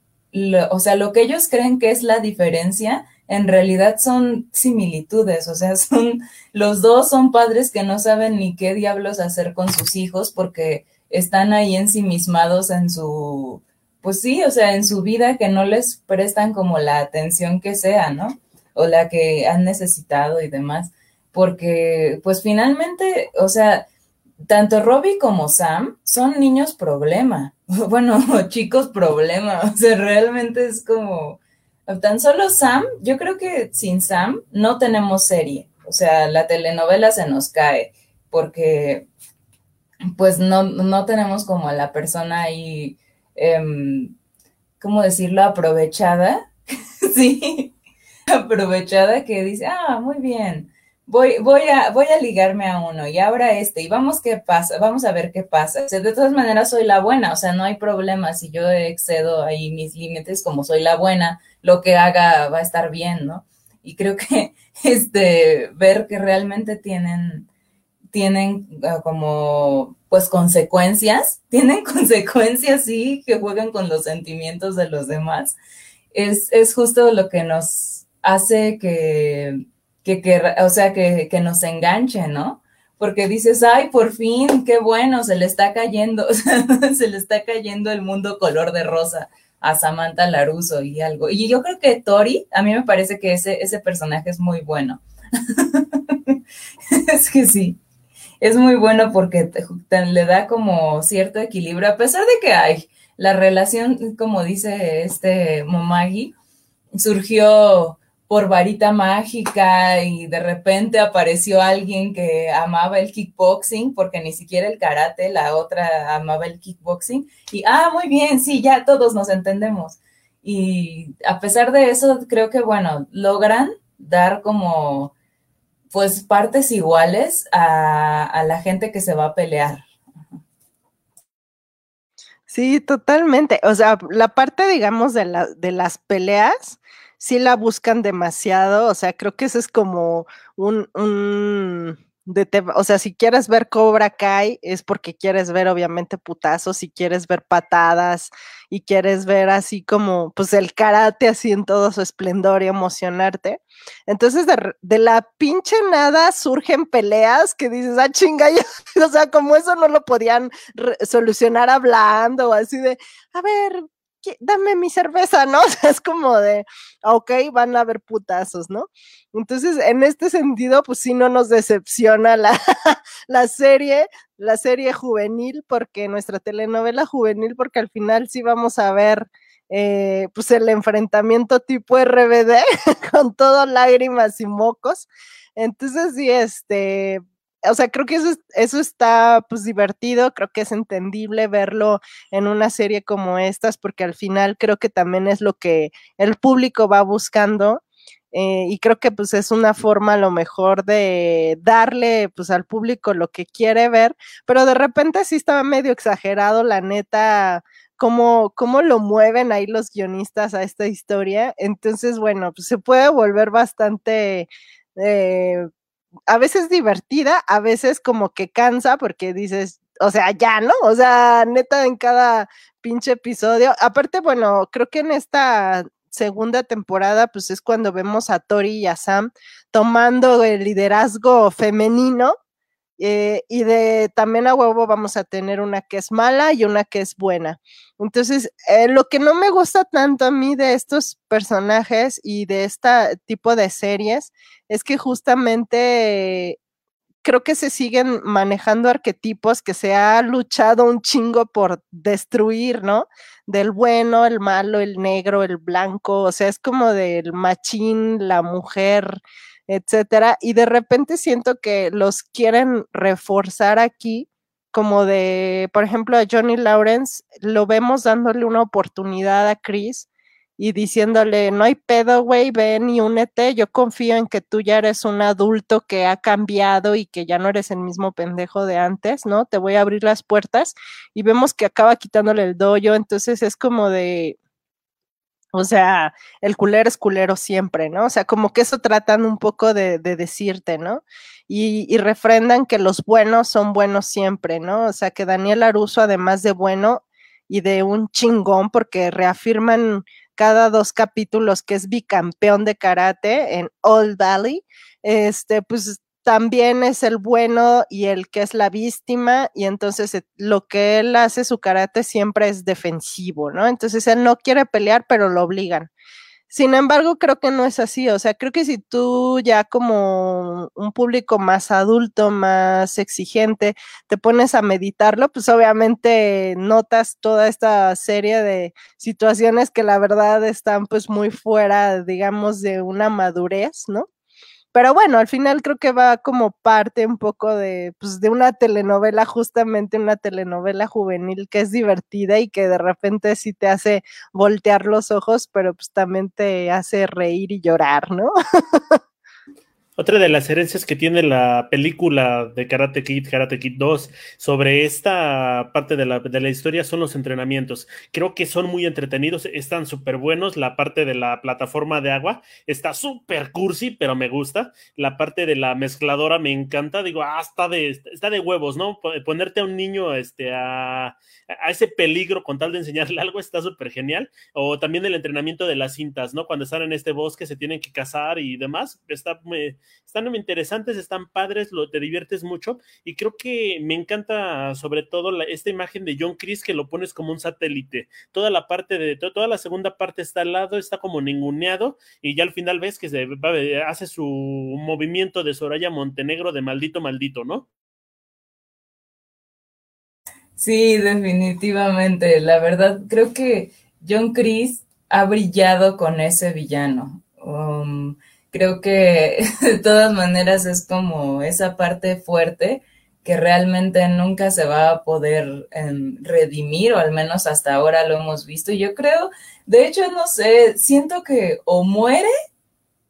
o sea, lo que ellos creen que es la diferencia, en realidad son similitudes, o sea, son los dos son padres que no saben ni qué diablos hacer con sus hijos porque están ahí ensimismados en su, pues sí, o sea, en su vida que no les prestan como la atención que sea, ¿no? O la que han necesitado y demás, porque pues finalmente, o sea, tanto Robbie como Sam son niños problema, bueno, chicos problema, o sea, realmente es como Tan solo Sam, yo creo que sin Sam no tenemos serie. O sea, la telenovela se nos cae porque pues no, no tenemos como a la persona ahí, em, ¿cómo decirlo? Aprovechada. sí, aprovechada que dice, ah, muy bien, voy, voy, a, voy a ligarme a uno y ahora este, y vamos qué pasa, vamos a ver qué pasa. de todas maneras soy la buena, o sea, no hay problema si yo excedo ahí mis límites como soy la buena, lo que haga va a estar bien, ¿no? Y creo que este, ver que realmente tienen, tienen ah, como, pues, consecuencias, tienen consecuencias, sí, que juegan con los sentimientos de los demás, es, es justo lo que nos hace que que, o sea, que, que nos enganche, ¿no? Porque dices, ay, por fin, qué bueno, se le está cayendo, se le está cayendo el mundo color de rosa a Samantha Laruso y algo. Y yo creo que Tori, a mí me parece que ese, ese personaje es muy bueno. es que sí, es muy bueno porque le da como cierto equilibrio, a pesar de que hay la relación, como dice este Momagi, surgió por varita mágica y de repente apareció alguien que amaba el kickboxing, porque ni siquiera el karate, la otra amaba el kickboxing. Y, ah, muy bien, sí, ya todos nos entendemos. Y a pesar de eso, creo que, bueno, logran dar como, pues, partes iguales a, la gente que se va a pelear. Sí, totalmente. O sea, la parte, digamos, de, la, de las peleas, sí la buscan demasiado, o sea, creo que eso es como un, un de o sea, si quieres ver Cobra Kai es porque quieres ver obviamente putazos, si quieres ver patadas y quieres ver así como pues el karate así en todo su esplendor y emocionarte. Entonces de, de la pinche nada surgen peleas que dices, ah chinga, o sea, como eso no lo podían solucionar hablando o así de, a ver, dame mi cerveza, ¿no? Es como de, ok, van a haber putazos, ¿no? Entonces, en este sentido, pues sí no nos decepciona la, la serie, la serie juvenil, porque nuestra telenovela juvenil, porque al final sí vamos a ver, eh, pues el enfrentamiento tipo RBD, con todo lágrimas y mocos. Entonces, sí, este, o sea, creo que eso, eso está pues divertido, creo que es entendible verlo en una serie como estas, porque al final creo que también es lo que el público va buscando. Eh, y creo que pues es una forma a lo mejor de darle pues al público lo que quiere ver, pero de repente sí estaba medio exagerado, la neta, cómo, cómo lo mueven ahí los guionistas a esta historia. Entonces, bueno, pues se puede volver bastante eh, a veces divertida, a veces como que cansa porque dices, o sea, ya, ¿no? O sea, neta en cada pinche episodio. Aparte, bueno, creo que en esta segunda temporada, pues es cuando vemos a Tori y a Sam tomando el liderazgo femenino. Eh, y de también a huevo vamos a tener una que es mala y una que es buena. Entonces, eh, lo que no me gusta tanto a mí de estos personajes y de este tipo de series es que justamente creo que se siguen manejando arquetipos que se ha luchado un chingo por destruir, ¿no? Del bueno, el malo, el negro, el blanco, o sea, es como del machín, la mujer, etcétera, y de repente siento que los quieren reforzar aquí como de, por ejemplo, a Johnny Lawrence, lo vemos dándole una oportunidad a Chris y diciéndole, no hay pedo, güey, ven y únete, yo confío en que tú ya eres un adulto que ha cambiado y que ya no eres el mismo pendejo de antes, ¿no? Te voy a abrir las puertas y vemos que acaba quitándole el doyo, entonces es como de, o sea, el culero es culero siempre, ¿no? O sea, como que eso tratan un poco de, de decirte, ¿no? Y, y, refrendan que los buenos son buenos siempre, ¿no? O sea, que Daniel Aruso, además de bueno y de un chingón, porque reafirman cada dos capítulos que es bicampeón de karate en Old Valley, este, pues también es el bueno y el que es la víctima y entonces eh, lo que él hace su karate siempre es defensivo, ¿no? Entonces él no quiere pelear, pero lo obligan. Sin embargo, creo que no es así. O sea, creo que si tú ya como un público más adulto, más exigente, te pones a meditarlo, pues obviamente notas toda esta serie de situaciones que la verdad están pues muy fuera, digamos, de una madurez, ¿no? Pero bueno, al final creo que va como parte un poco de, pues, de una telenovela, justamente una telenovela juvenil que es divertida y que de repente sí te hace voltear los ojos, pero pues también te hace reír y llorar, ¿no? Otra de las herencias que tiene la película de Karate Kid, Karate Kid 2, sobre esta parte de la, de la historia son los entrenamientos. Creo que son muy entretenidos, están súper buenos. La parte de la plataforma de agua está súper cursi, pero me gusta. La parte de la mezcladora me encanta. Digo, ah, está de, está de huevos, ¿no? Ponerte a un niño este, a, a ese peligro con tal de enseñarle algo está súper genial. O también el entrenamiento de las cintas, ¿no? Cuando están en este bosque se tienen que cazar y demás. Está muy están interesantes, están padres, lo, te diviertes mucho y creo que me encanta sobre todo esta imagen de John Chris que lo pones como un satélite. Toda la parte de, toda la segunda parte está al lado, está como ninguneado y ya al final ves que se hace su movimiento de Soraya Montenegro de maldito maldito, ¿no? Sí, definitivamente. La verdad, creo que John Chris ha brillado con ese villano. Um, creo que de todas maneras es como esa parte fuerte que realmente nunca se va a poder eh, redimir, o al menos hasta ahora lo hemos visto. Yo creo, de hecho, no sé, siento que o muere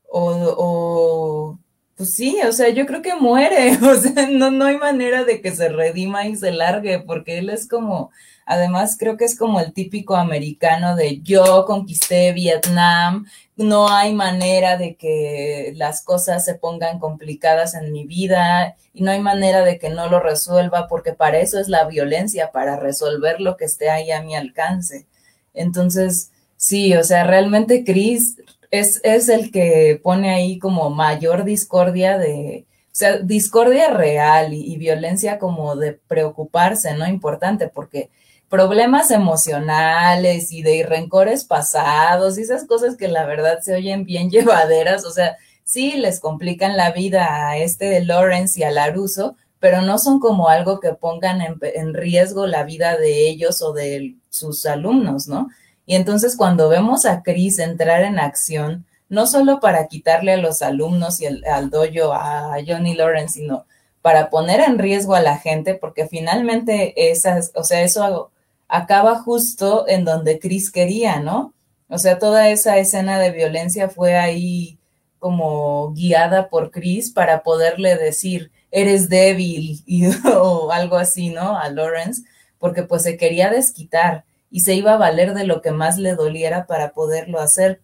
o pues sí, o sea, yo creo que muere, o sea, no, no hay manera de que se redima y se largue, porque él es como, además creo que es como el típico americano de yo conquisté Vietnam, no hay manera de que las cosas se pongan complicadas en mi vida y no hay manera de que no lo resuelva porque para eso es la violencia, para resolver lo que esté ahí a mi alcance. Entonces, sí, o sea, realmente Chris es, es el que pone ahí como mayor discordia de, o sea, discordia real y, violencia como de preocuparse, ¿no? Importante porque problemas emocionales y de rencores pasados y esas cosas que la verdad se oyen bien llevaderas, o sea, sí les complican la vida a este de Lawrence y a Laruso, pero no son como algo que pongan en, en riesgo la vida de ellos o de sus alumnos, ¿no? Y entonces cuando vemos a Chris entrar en acción, no solo para quitarle a los alumnos y al dojo a Johnny Lawrence, sino para poner en riesgo a la gente, porque finalmente esas, o sea, eso acaba justo en donde Chris quería, ¿no? O sea, toda esa escena de violencia fue ahí como guiada por Chris para poderle decir, eres débil y, o algo así, ¿no? A Lawrence, porque pues se quería desquitar y se iba a valer de lo que más le doliera para poderlo hacer.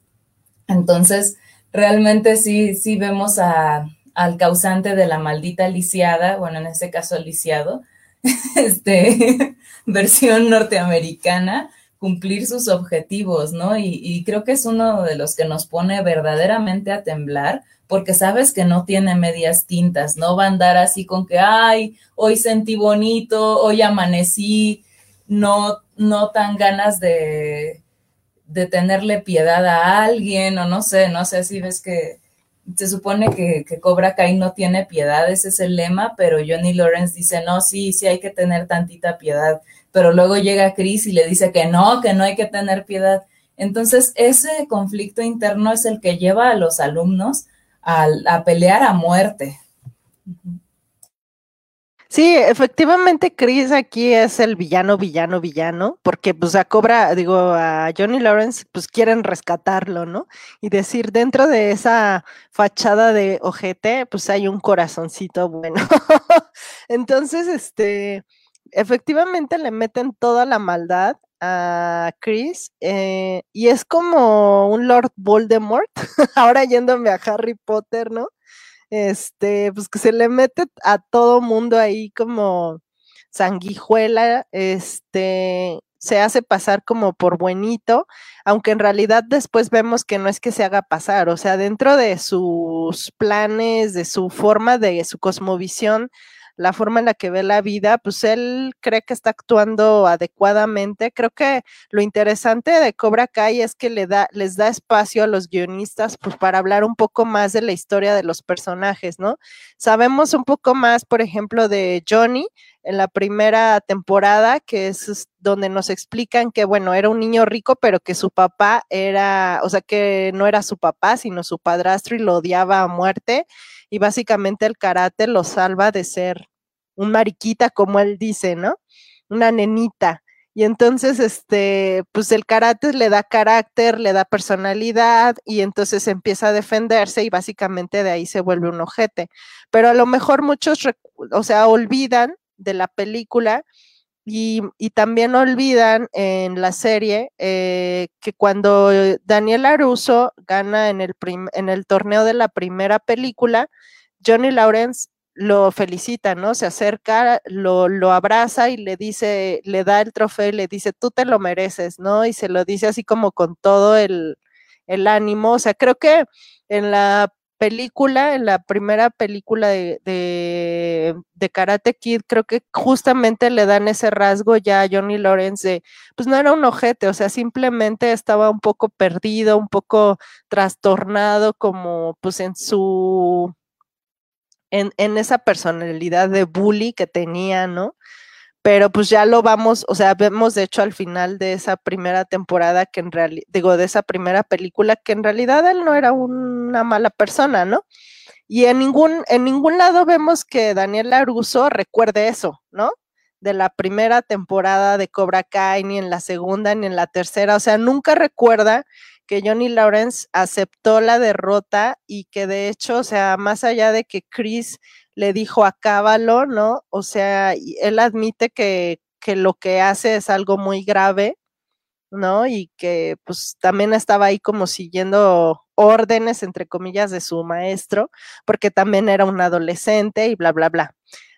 Entonces, realmente sí, sí vemos al causante de la maldita lisiada, bueno, en este caso lisiado, este, versión norteamericana, cumplir sus objetivos, ¿no? Y, creo que es uno de los que nos pone verdaderamente a temblar, porque sabes que no tiene medias tintas, no va a andar así con que, ay, hoy sentí bonito, hoy amanecí, no, no tan ganas de, de tenerle piedad a alguien, o no sé, no sé si ves que se supone que, que, Cobra Kai no tiene piedad, ese es el lema, pero Johnny Lawrence dice, no, sí, sí hay que tener tantita piedad, pero luego llega Chris y le dice que no, que no hay que tener piedad. Entonces, ese conflicto interno es el que lleva a los alumnos a, a pelear a muerte. Sí, efectivamente, Chris aquí es el villano, villano, villano, porque pues a Cobra, digo, a Johnny Lawrence, pues quieren rescatarlo, ¿no? Y decir, dentro de esa fachada de ojete, pues hay un corazoncito bueno. Entonces, este, efectivamente le meten toda la maldad a Chris eh, y es como un Lord Voldemort, ahora yéndome a Harry Potter, ¿no? Este, pues que se le mete a todo mundo ahí como sanguijuela, este, se hace pasar como por buenito, aunque en realidad después vemos que no es que se haga pasar, o sea, dentro de sus planes, de su forma, de su cosmovisión, la forma en la que ve la vida, pues él cree que está actuando adecuadamente. Creo que lo interesante de Cobra Kai es que le da, les da espacio a los guionistas pues, para hablar un poco más de la historia de los personajes, ¿no? Sabemos un poco más, por ejemplo, de Johnny en la primera temporada, que es donde nos explican que, bueno, era un niño rico, pero que su papá era, o sea, que no era su papá, sino su padrastro y lo odiaba a muerte y básicamente el karate lo salva de ser un mariquita, como él dice, ¿no? Una nenita. Y entonces, este, pues el karate le da carácter, le da personalidad y entonces empieza a defenderse y básicamente de ahí se vuelve un ojete. Pero a lo mejor muchos, o sea, olvidan de la película y, también olvidan en la serie eh, que cuando Daniel Aruso gana en el, en el torneo de la primera película, Johnny Lawrence lo felicita, ¿no? Se acerca, lo, lo abraza y le dice, le da el trofeo y le dice, tú te lo mereces, ¿no? Y se lo dice así como con todo el, el ánimo. O sea, creo que en la película, en la primera película de, de, Karate Kid, creo que justamente le dan ese rasgo ya a Johnny Lawrence de, pues no era un ojete, o sea, simplemente estaba un poco perdido, un poco trastornado, como pues en su, en, en esa personalidad de bully que tenía, ¿no? Pero pues ya lo vamos, o sea, vemos de hecho al final de esa primera temporada que en realidad, digo, de esa primera película que en realidad él no era una mala persona, ¿no? Y en ningún, en ningún lado vemos que Daniel Laruso recuerde eso, ¿no? De la primera temporada de Cobra Kai, ni en la segunda, ni en la tercera, o sea, nunca recuerda que Johnny Lawrence aceptó la derrota y que de hecho, o sea, más allá de que Chris le dijo acábalo, ¿no? O sea, él admite que, que lo que hace es algo muy grave, ¿no? Y que pues también estaba ahí como siguiendo órdenes, entre comillas, de su maestro, porque también era un adolescente y bla, bla, bla.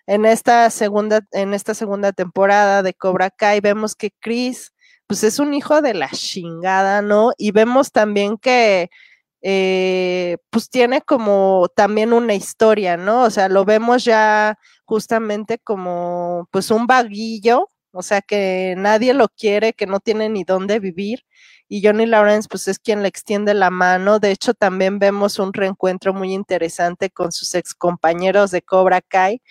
En esta segunda, en esta segunda temporada de Cobra Kai vemos que Chris, pues es un hijo de la chingada, ¿no? Y vemos también que eh, pues tiene como también una historia, ¿no? O sea, lo vemos ya justamente como pues un vaguillo, o sea, que nadie lo quiere, que no tiene ni dónde vivir. Y Johnny Lawrence, pues es quien le extiende la mano. De hecho, también vemos un reencuentro muy interesante con sus ex compañeros de Cobra Kai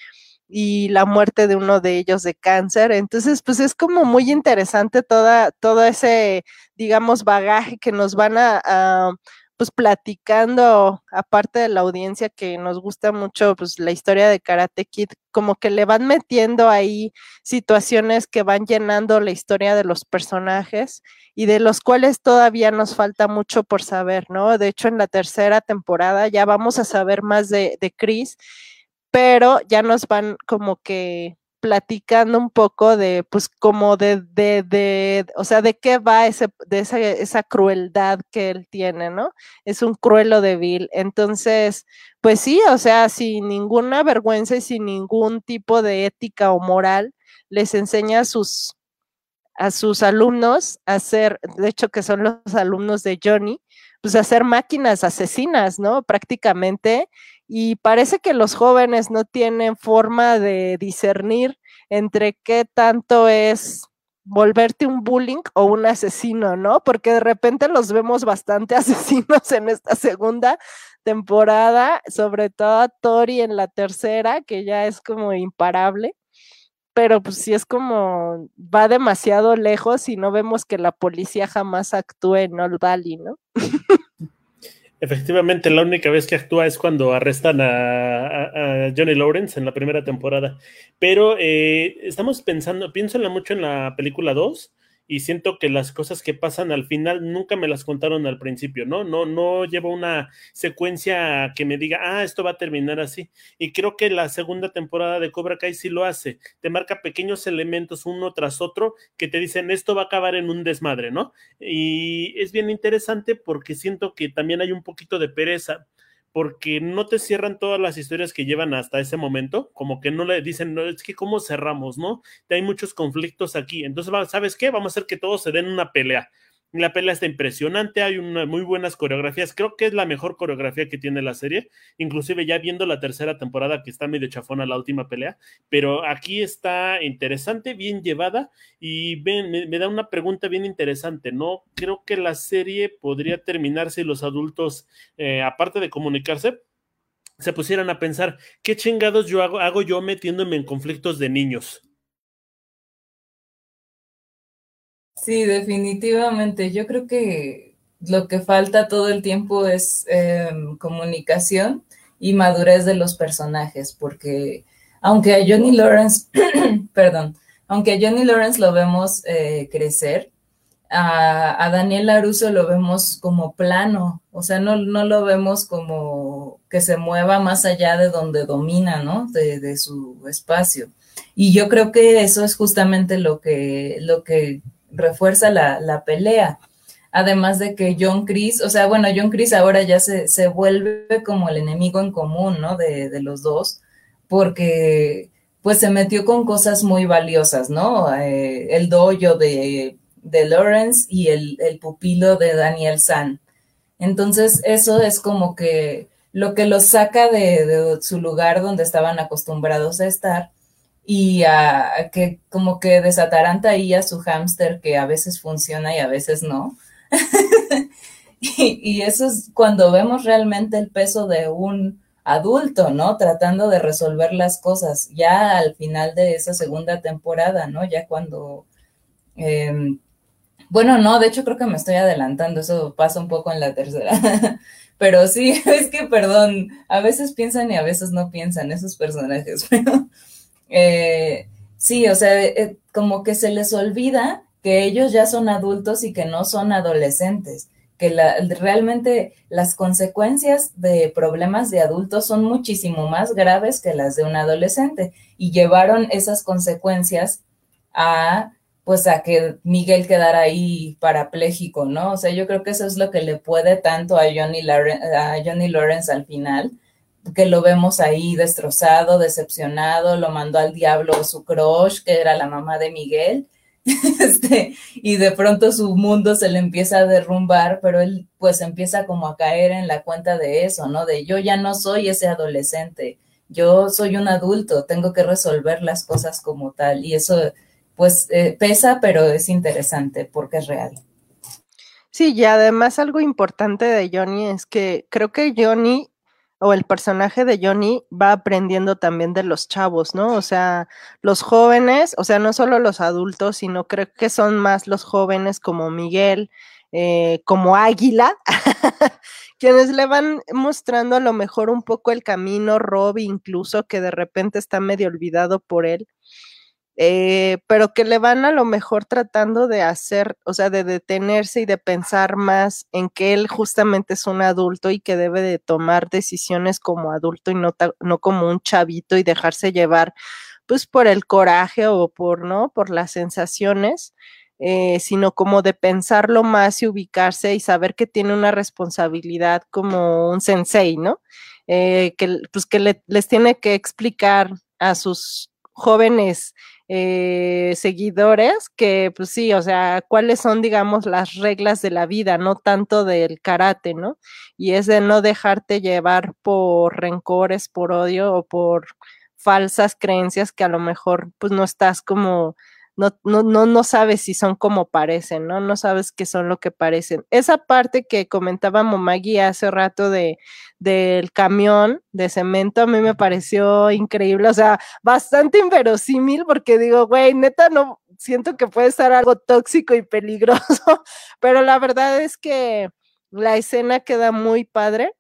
y la muerte de uno de ellos de cáncer. Entonces, pues es como muy interesante toda, todo ese, digamos, bagaje que nos van a pues platicando, aparte de la audiencia que nos gusta mucho, pues la historia de Karate Kid, como que le van metiendo ahí situaciones que van llenando la historia de los personajes y de los cuales todavía nos falta mucho por saber, ¿no? De hecho, en la tercera temporada ya vamos a saber más de, de Chris, pero ya nos van como que platicando un poco de, pues, como de, de, de, o sea, de qué va ese, de esa, esa crueldad que él tiene, ¿no? Es un cruelo débil. Entonces, pues sí, o sea, sin ninguna vergüenza y sin ningún tipo de ética o moral, les enseña a sus, a sus alumnos a ser, de hecho, que son los alumnos de Johnny, pues a ser máquinas asesinas, ¿no? Prácticamente y parece que los jóvenes no tienen forma de discernir entre qué tanto es volverte un bullying o un asesino, ¿no? Porque de repente los vemos bastante asesinos en esta segunda temporada, sobre todo a Tori en la tercera, que ya es como imparable, pero pues sí es como va demasiado lejos y no vemos que la policía jamás actúe en Old Valley, ¿no? Efectivamente, la única vez que actúa es cuando arrestan a, Johnny Lawrence en la primera temporada. Pero eh, estamos pensando, pienso mucho en la película 2 y siento que las cosas que pasan al final nunca me las contaron al principio, ¿no? No, no llevo una secuencia que me diga, ah, esto va a terminar así. Y creo que la segunda temporada de Cobra Kai sí lo hace. Te marca pequeños elementos uno tras otro que te dicen, esto va a acabar en un desmadre, ¿no? Y es bien interesante porque siento que también hay un poquito de pereza porque no te cierran todas las historias que llevan hasta ese momento, como que no le dicen, no, es que cómo cerramos, ¿no? Hay muchos conflictos aquí, entonces, ¿sabes qué? Vamos a hacer que todos se den una pelea. La pelea está impresionante, hay muy buenas coreografías, creo que es la mejor coreografía que tiene la serie, inclusive ya viendo la tercera temporada que está medio chafona la última pelea, pero aquí está interesante, bien llevada y me, da una pregunta bien interesante, ¿no? Creo que la serie podría terminarse si los adultos, eh, aparte de comunicarse, se pusieran a pensar, ¿qué chingados yo hago, hago yo metiéndome en conflictos de niños? Sí, definitivamente. Yo creo que lo que falta todo el tiempo es em, comunicación y madurez de los personajes, porque aunque a Johnny Lawrence, perdón, aunque a Johnny Lawrence lo vemos eh, crecer, a, Daniel Laruso lo vemos como plano, o sea, no, no, lo vemos como que se mueva más allá de donde domina, ¿no? De, de su espacio. Y yo creo que eso es justamente lo que, lo que refuerza la, pelea. Además de que John Chris, o sea, bueno, John Chris ahora ya se, se vuelve como el enemigo en común, ¿no? De, los dos, porque pues se metió con cosas muy valiosas, ¿no? Eh, el dojo de, de Lawrence y el, el, pupilo de Daniel San. Entonces, eso es como que lo que los saca de, de su lugar donde estaban acostumbrados a estar y a, que como que desataranta ahí a su hámster que a veces funciona y a veces no. y, y, eso es cuando vemos realmente el peso de un adulto, ¿no? Tratando de resolver las cosas ya al final de esa segunda temporada, ¿no? Ya cuando... Em, bueno, no, de hecho creo que me estoy adelantando, eso pasa un poco en la tercera. Pero sí, es que, perdón, a veces piensan y a veces no piensan esos personajes, pero eh, sí, o sea, eh, como que se les olvida que ellos ya son adultos y que no son adolescentes, que realmente las consecuencias de problemas de adultos son muchísimo más graves que las de un adolescente y llevaron esas consecuencias a pues a que Miguel quedara ahí parapléjico, ¿no? O sea, yo creo que eso es lo que le puede tanto a Johnny, a Johnny Lawrence al final, que lo vemos ahí destrozado, decepcionado, lo mandó al diablo su crush, que era la mamá de Miguel, este, y de pronto su mundo se le empieza a derrumbar, pero él pues empieza como a caer en la cuenta de eso, ¿no? De yo ya no soy ese adolescente, yo soy un adulto, tengo que resolver las cosas como tal, y eso pues eh, pesa, pero es interesante porque es real. Sí, y además algo importante de Johnny es que creo que Johnny o el personaje de Johnny va aprendiendo también de los chavos, ¿no? O sea, los jóvenes, o sea, no solo los adultos, sino creo que son más los jóvenes como Miguel, eh, como Águila, quienes le van mostrando a lo mejor un poco el camino, Robbie incluso, que de repente está medio olvidado por él, eh, pero que le van a lo mejor tratando de hacer, o sea, de detenerse y de pensar más en que él justamente es un adulto y que debe de tomar decisiones como adulto y no, no como un chavito y dejarse llevar pues por el coraje o por, ¿no? Por las sensaciones. Eh, sino como de pensarlo más y ubicarse y saber que tiene una responsabilidad como un sensei, ¿no? Eh, que pues que les tiene que explicar a sus jóvenes eh, seguidores que, pues sí, o sea, cuáles son, digamos, las reglas de la vida, no tanto del karate, ¿no? Y es de no dejarte llevar por rencores, por odio o por falsas creencias que a lo mejor, pues no estás como no, no, no, no sabes si son como parecen, ¿no? No sabes qué son lo que parecen. Esa parte que comentaba Momagui hace rato de, del camión de cemento, a mí me pareció increíble, o sea, bastante inverosímil, porque digo, güey, neta, no, siento que puede estar algo tóxico y peligroso, pero la verdad es que la escena queda muy padre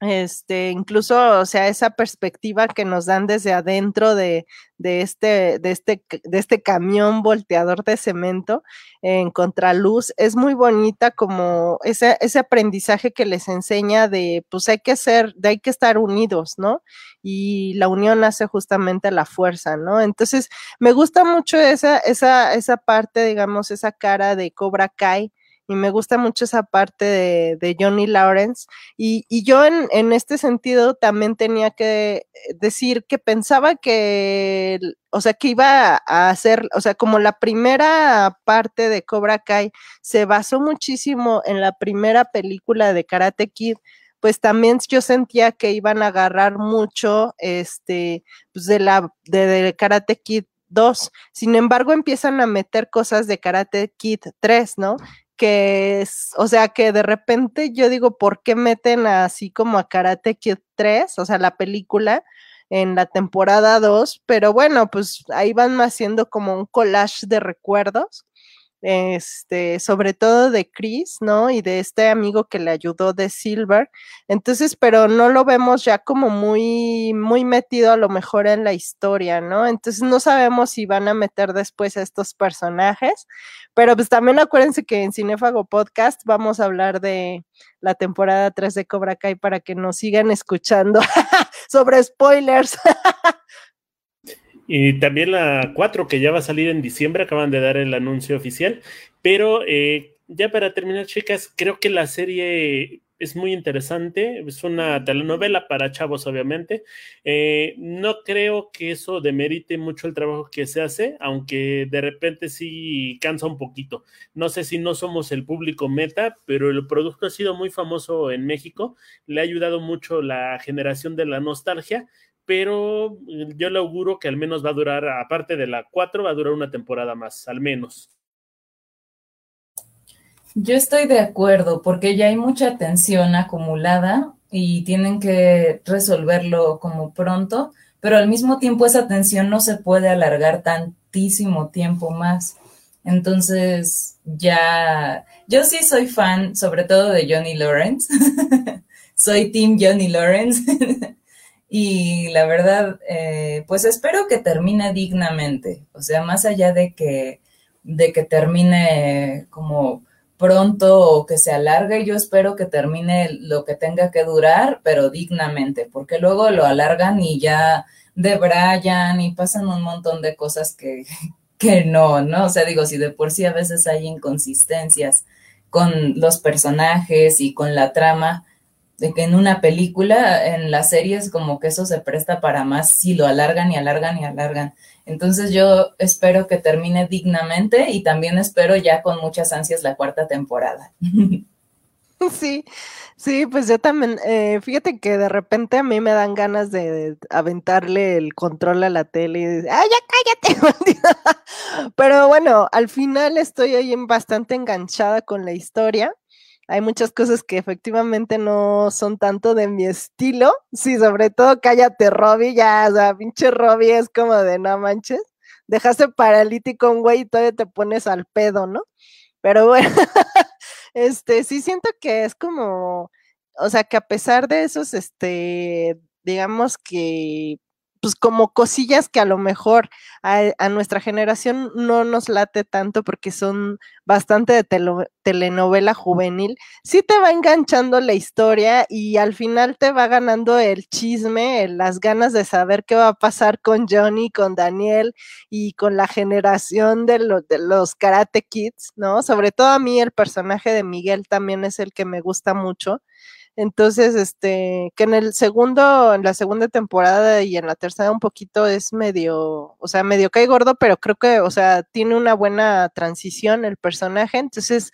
este, incluso, o sea, esa perspectiva que nos dan desde adentro de, de, este, de, este, de este camión volteador de cemento en contraluz, es muy bonita como ese, ese aprendizaje que les enseña de, pues hay que ser, de hay que estar unidos, ¿no? Y la unión hace justamente la fuerza, ¿no? Entonces, me gusta mucho esa, esa, esa parte, digamos, esa cara de Cobra Kai, y me gusta mucho esa parte de, Johnny Lawrence. Y, yo en, este sentido también tenía que decir que pensaba que, o sea, que iba a hacer, o sea, como la primera parte de Cobra Kai se basó muchísimo en la primera película de Karate Kid, pues también yo sentía que iban a agarrar mucho, este, pues de la, de, de Karate Kid 2. Sin embargo, empiezan a meter cosas de Karate Kid 3, ¿no? Que es, o sea, que de repente yo digo, ¿por qué meten así como a Karate Kid 3, o sea, la película en la temporada 2? Pero bueno, pues ahí van haciendo como un collage de recuerdos este, sobre todo de Chris, ¿no? Y de este amigo que le ayudó de Silver. Entonces, pero no lo vemos ya como muy, muy metido a lo mejor en la historia, ¿no? Entonces no sabemos si van a meter después a estos personajes, pero pues también acuérdense que en Cinefago Podcast vamos a hablar de la temporada 3 de Cobra Kai para que nos sigan escuchando sobre spoilers. Y también la 4, que ya va a salir en diciembre, acaban de dar el anuncio oficial. Pero eh, ya para terminar, chicas, creo que la serie es muy interesante. Es una telenovela para chavos, obviamente. Eh, no creo que eso demerite mucho el trabajo que se hace, aunque de repente sí cansa un poquito. No sé si no somos el público meta, pero el producto ha sido muy famoso en México. Le ha ayudado mucho la generación de la nostalgia pero eh, yo le auguro que al menos va a durar, aparte de la 4, va a durar una temporada más, al menos. Yo estoy de acuerdo, porque ya hay mucha tensión acumulada y tienen que resolverlo como pronto, pero al mismo tiempo esa tensión no se puede alargar tantísimo tiempo más. Entonces, ya, yo sí soy fan, sobre todo de Johnny Lawrence. soy Team Johnny Lawrence. Y la verdad, eh, pues espero que termine dignamente. O sea, más allá de que, de que termine como pronto o que se alargue, yo espero que termine lo que tenga que durar, pero dignamente, porque luego lo alargan y ya debrayan y pasan un montón de cosas que, que no, ¿no? O sea, digo, si de por sí a veces hay inconsistencias con los personajes y con la trama, de que en una película, en las series, como que eso se presta para más si lo alargan y alargan y alargan. Entonces yo espero que termine dignamente y también espero ya con muchas ansias la cuarta temporada. Sí, sí, pues yo también, eh, fíjate que de repente a mí me dan ganas de, aventarle el control a la tele y decir, ¡ay, ya cállate! Pero bueno, al final estoy ahí bastante enganchada con la historia hay muchas cosas que efectivamente no son tanto de mi estilo. Sí, sobre todo cállate, Robbie, ya, o sea, pinche Robbie es como de no manches. Dejaste paralítico un güey y todavía te pones al pedo, ¿no? Pero bueno, este, sí siento que es como, o sea, que a pesar de esos, este, digamos que pues como cosillas que a lo mejor a, nuestra generación no nos late tanto porque son bastante de telenovela juvenil, sí te va enganchando la historia y al final te va ganando el chisme, las ganas de saber qué va a pasar con Johnny, con Daniel y con la generación de, de los Karate Kids, ¿no? Sobre todo a mí el personaje de Miguel también es el que me gusta mucho. Entonces, este, que en el segundo, en la segunda temporada y en la tercera un poquito es medio, o sea, medio cae gordo, pero creo que, o sea, tiene una buena transición el personaje, entonces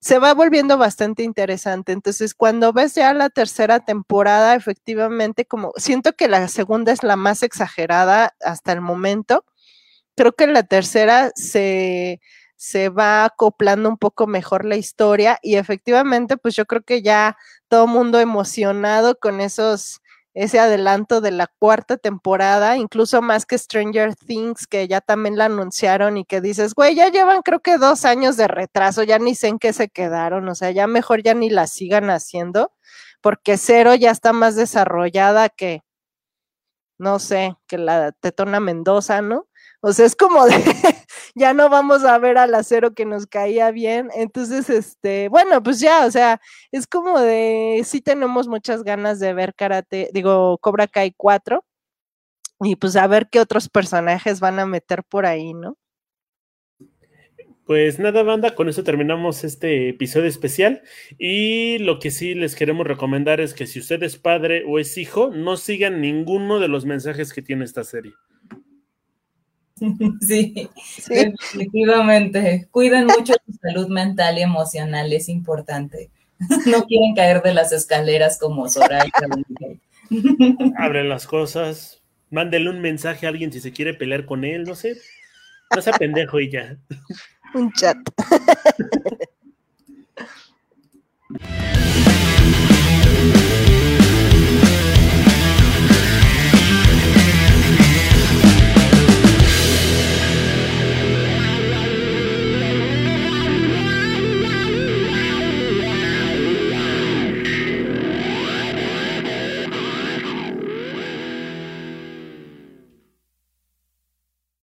se va volviendo bastante interesante. Entonces, cuando ves ya la tercera temporada, efectivamente, como siento que la segunda es la más exagerada hasta el momento, creo que la tercera se se va acoplando un poco mejor la historia y efectivamente, pues yo creo que ya todo mundo emocionado con esos ese adelanto de la cuarta temporada, incluso más que Stranger Things, que ya también la anunciaron y que dices, güey, ya llevan creo que dos años de retraso, ya ni sé en qué se quedaron, o sea, ya mejor ya ni la sigan haciendo, porque Cero ya está más desarrollada que, no sé, que la Tetona Mendoza, ¿no? O sea, es como de, ya no vamos a ver al acero que nos caía bien. Entonces, este, bueno, pues ya, o sea, es como de, sí tenemos muchas ganas de ver karate, digo, Cobra Kai 4. Y pues a ver qué otros personajes van a meter por ahí, ¿no? Pues nada, banda, con eso terminamos este episodio especial. Y lo que sí les queremos recomendar es que si usted es padre o es hijo, no sigan ninguno de los mensajes que tiene esta serie. Sí, definitivamente. Cuiden mucho su salud mental y emocional, es importante. No quieren caer de las escaleras como Soraya. Abren las cosas, mándele un mensaje a alguien si se quiere pelear con él, no sé. No sea pendejo y ya. Un chat.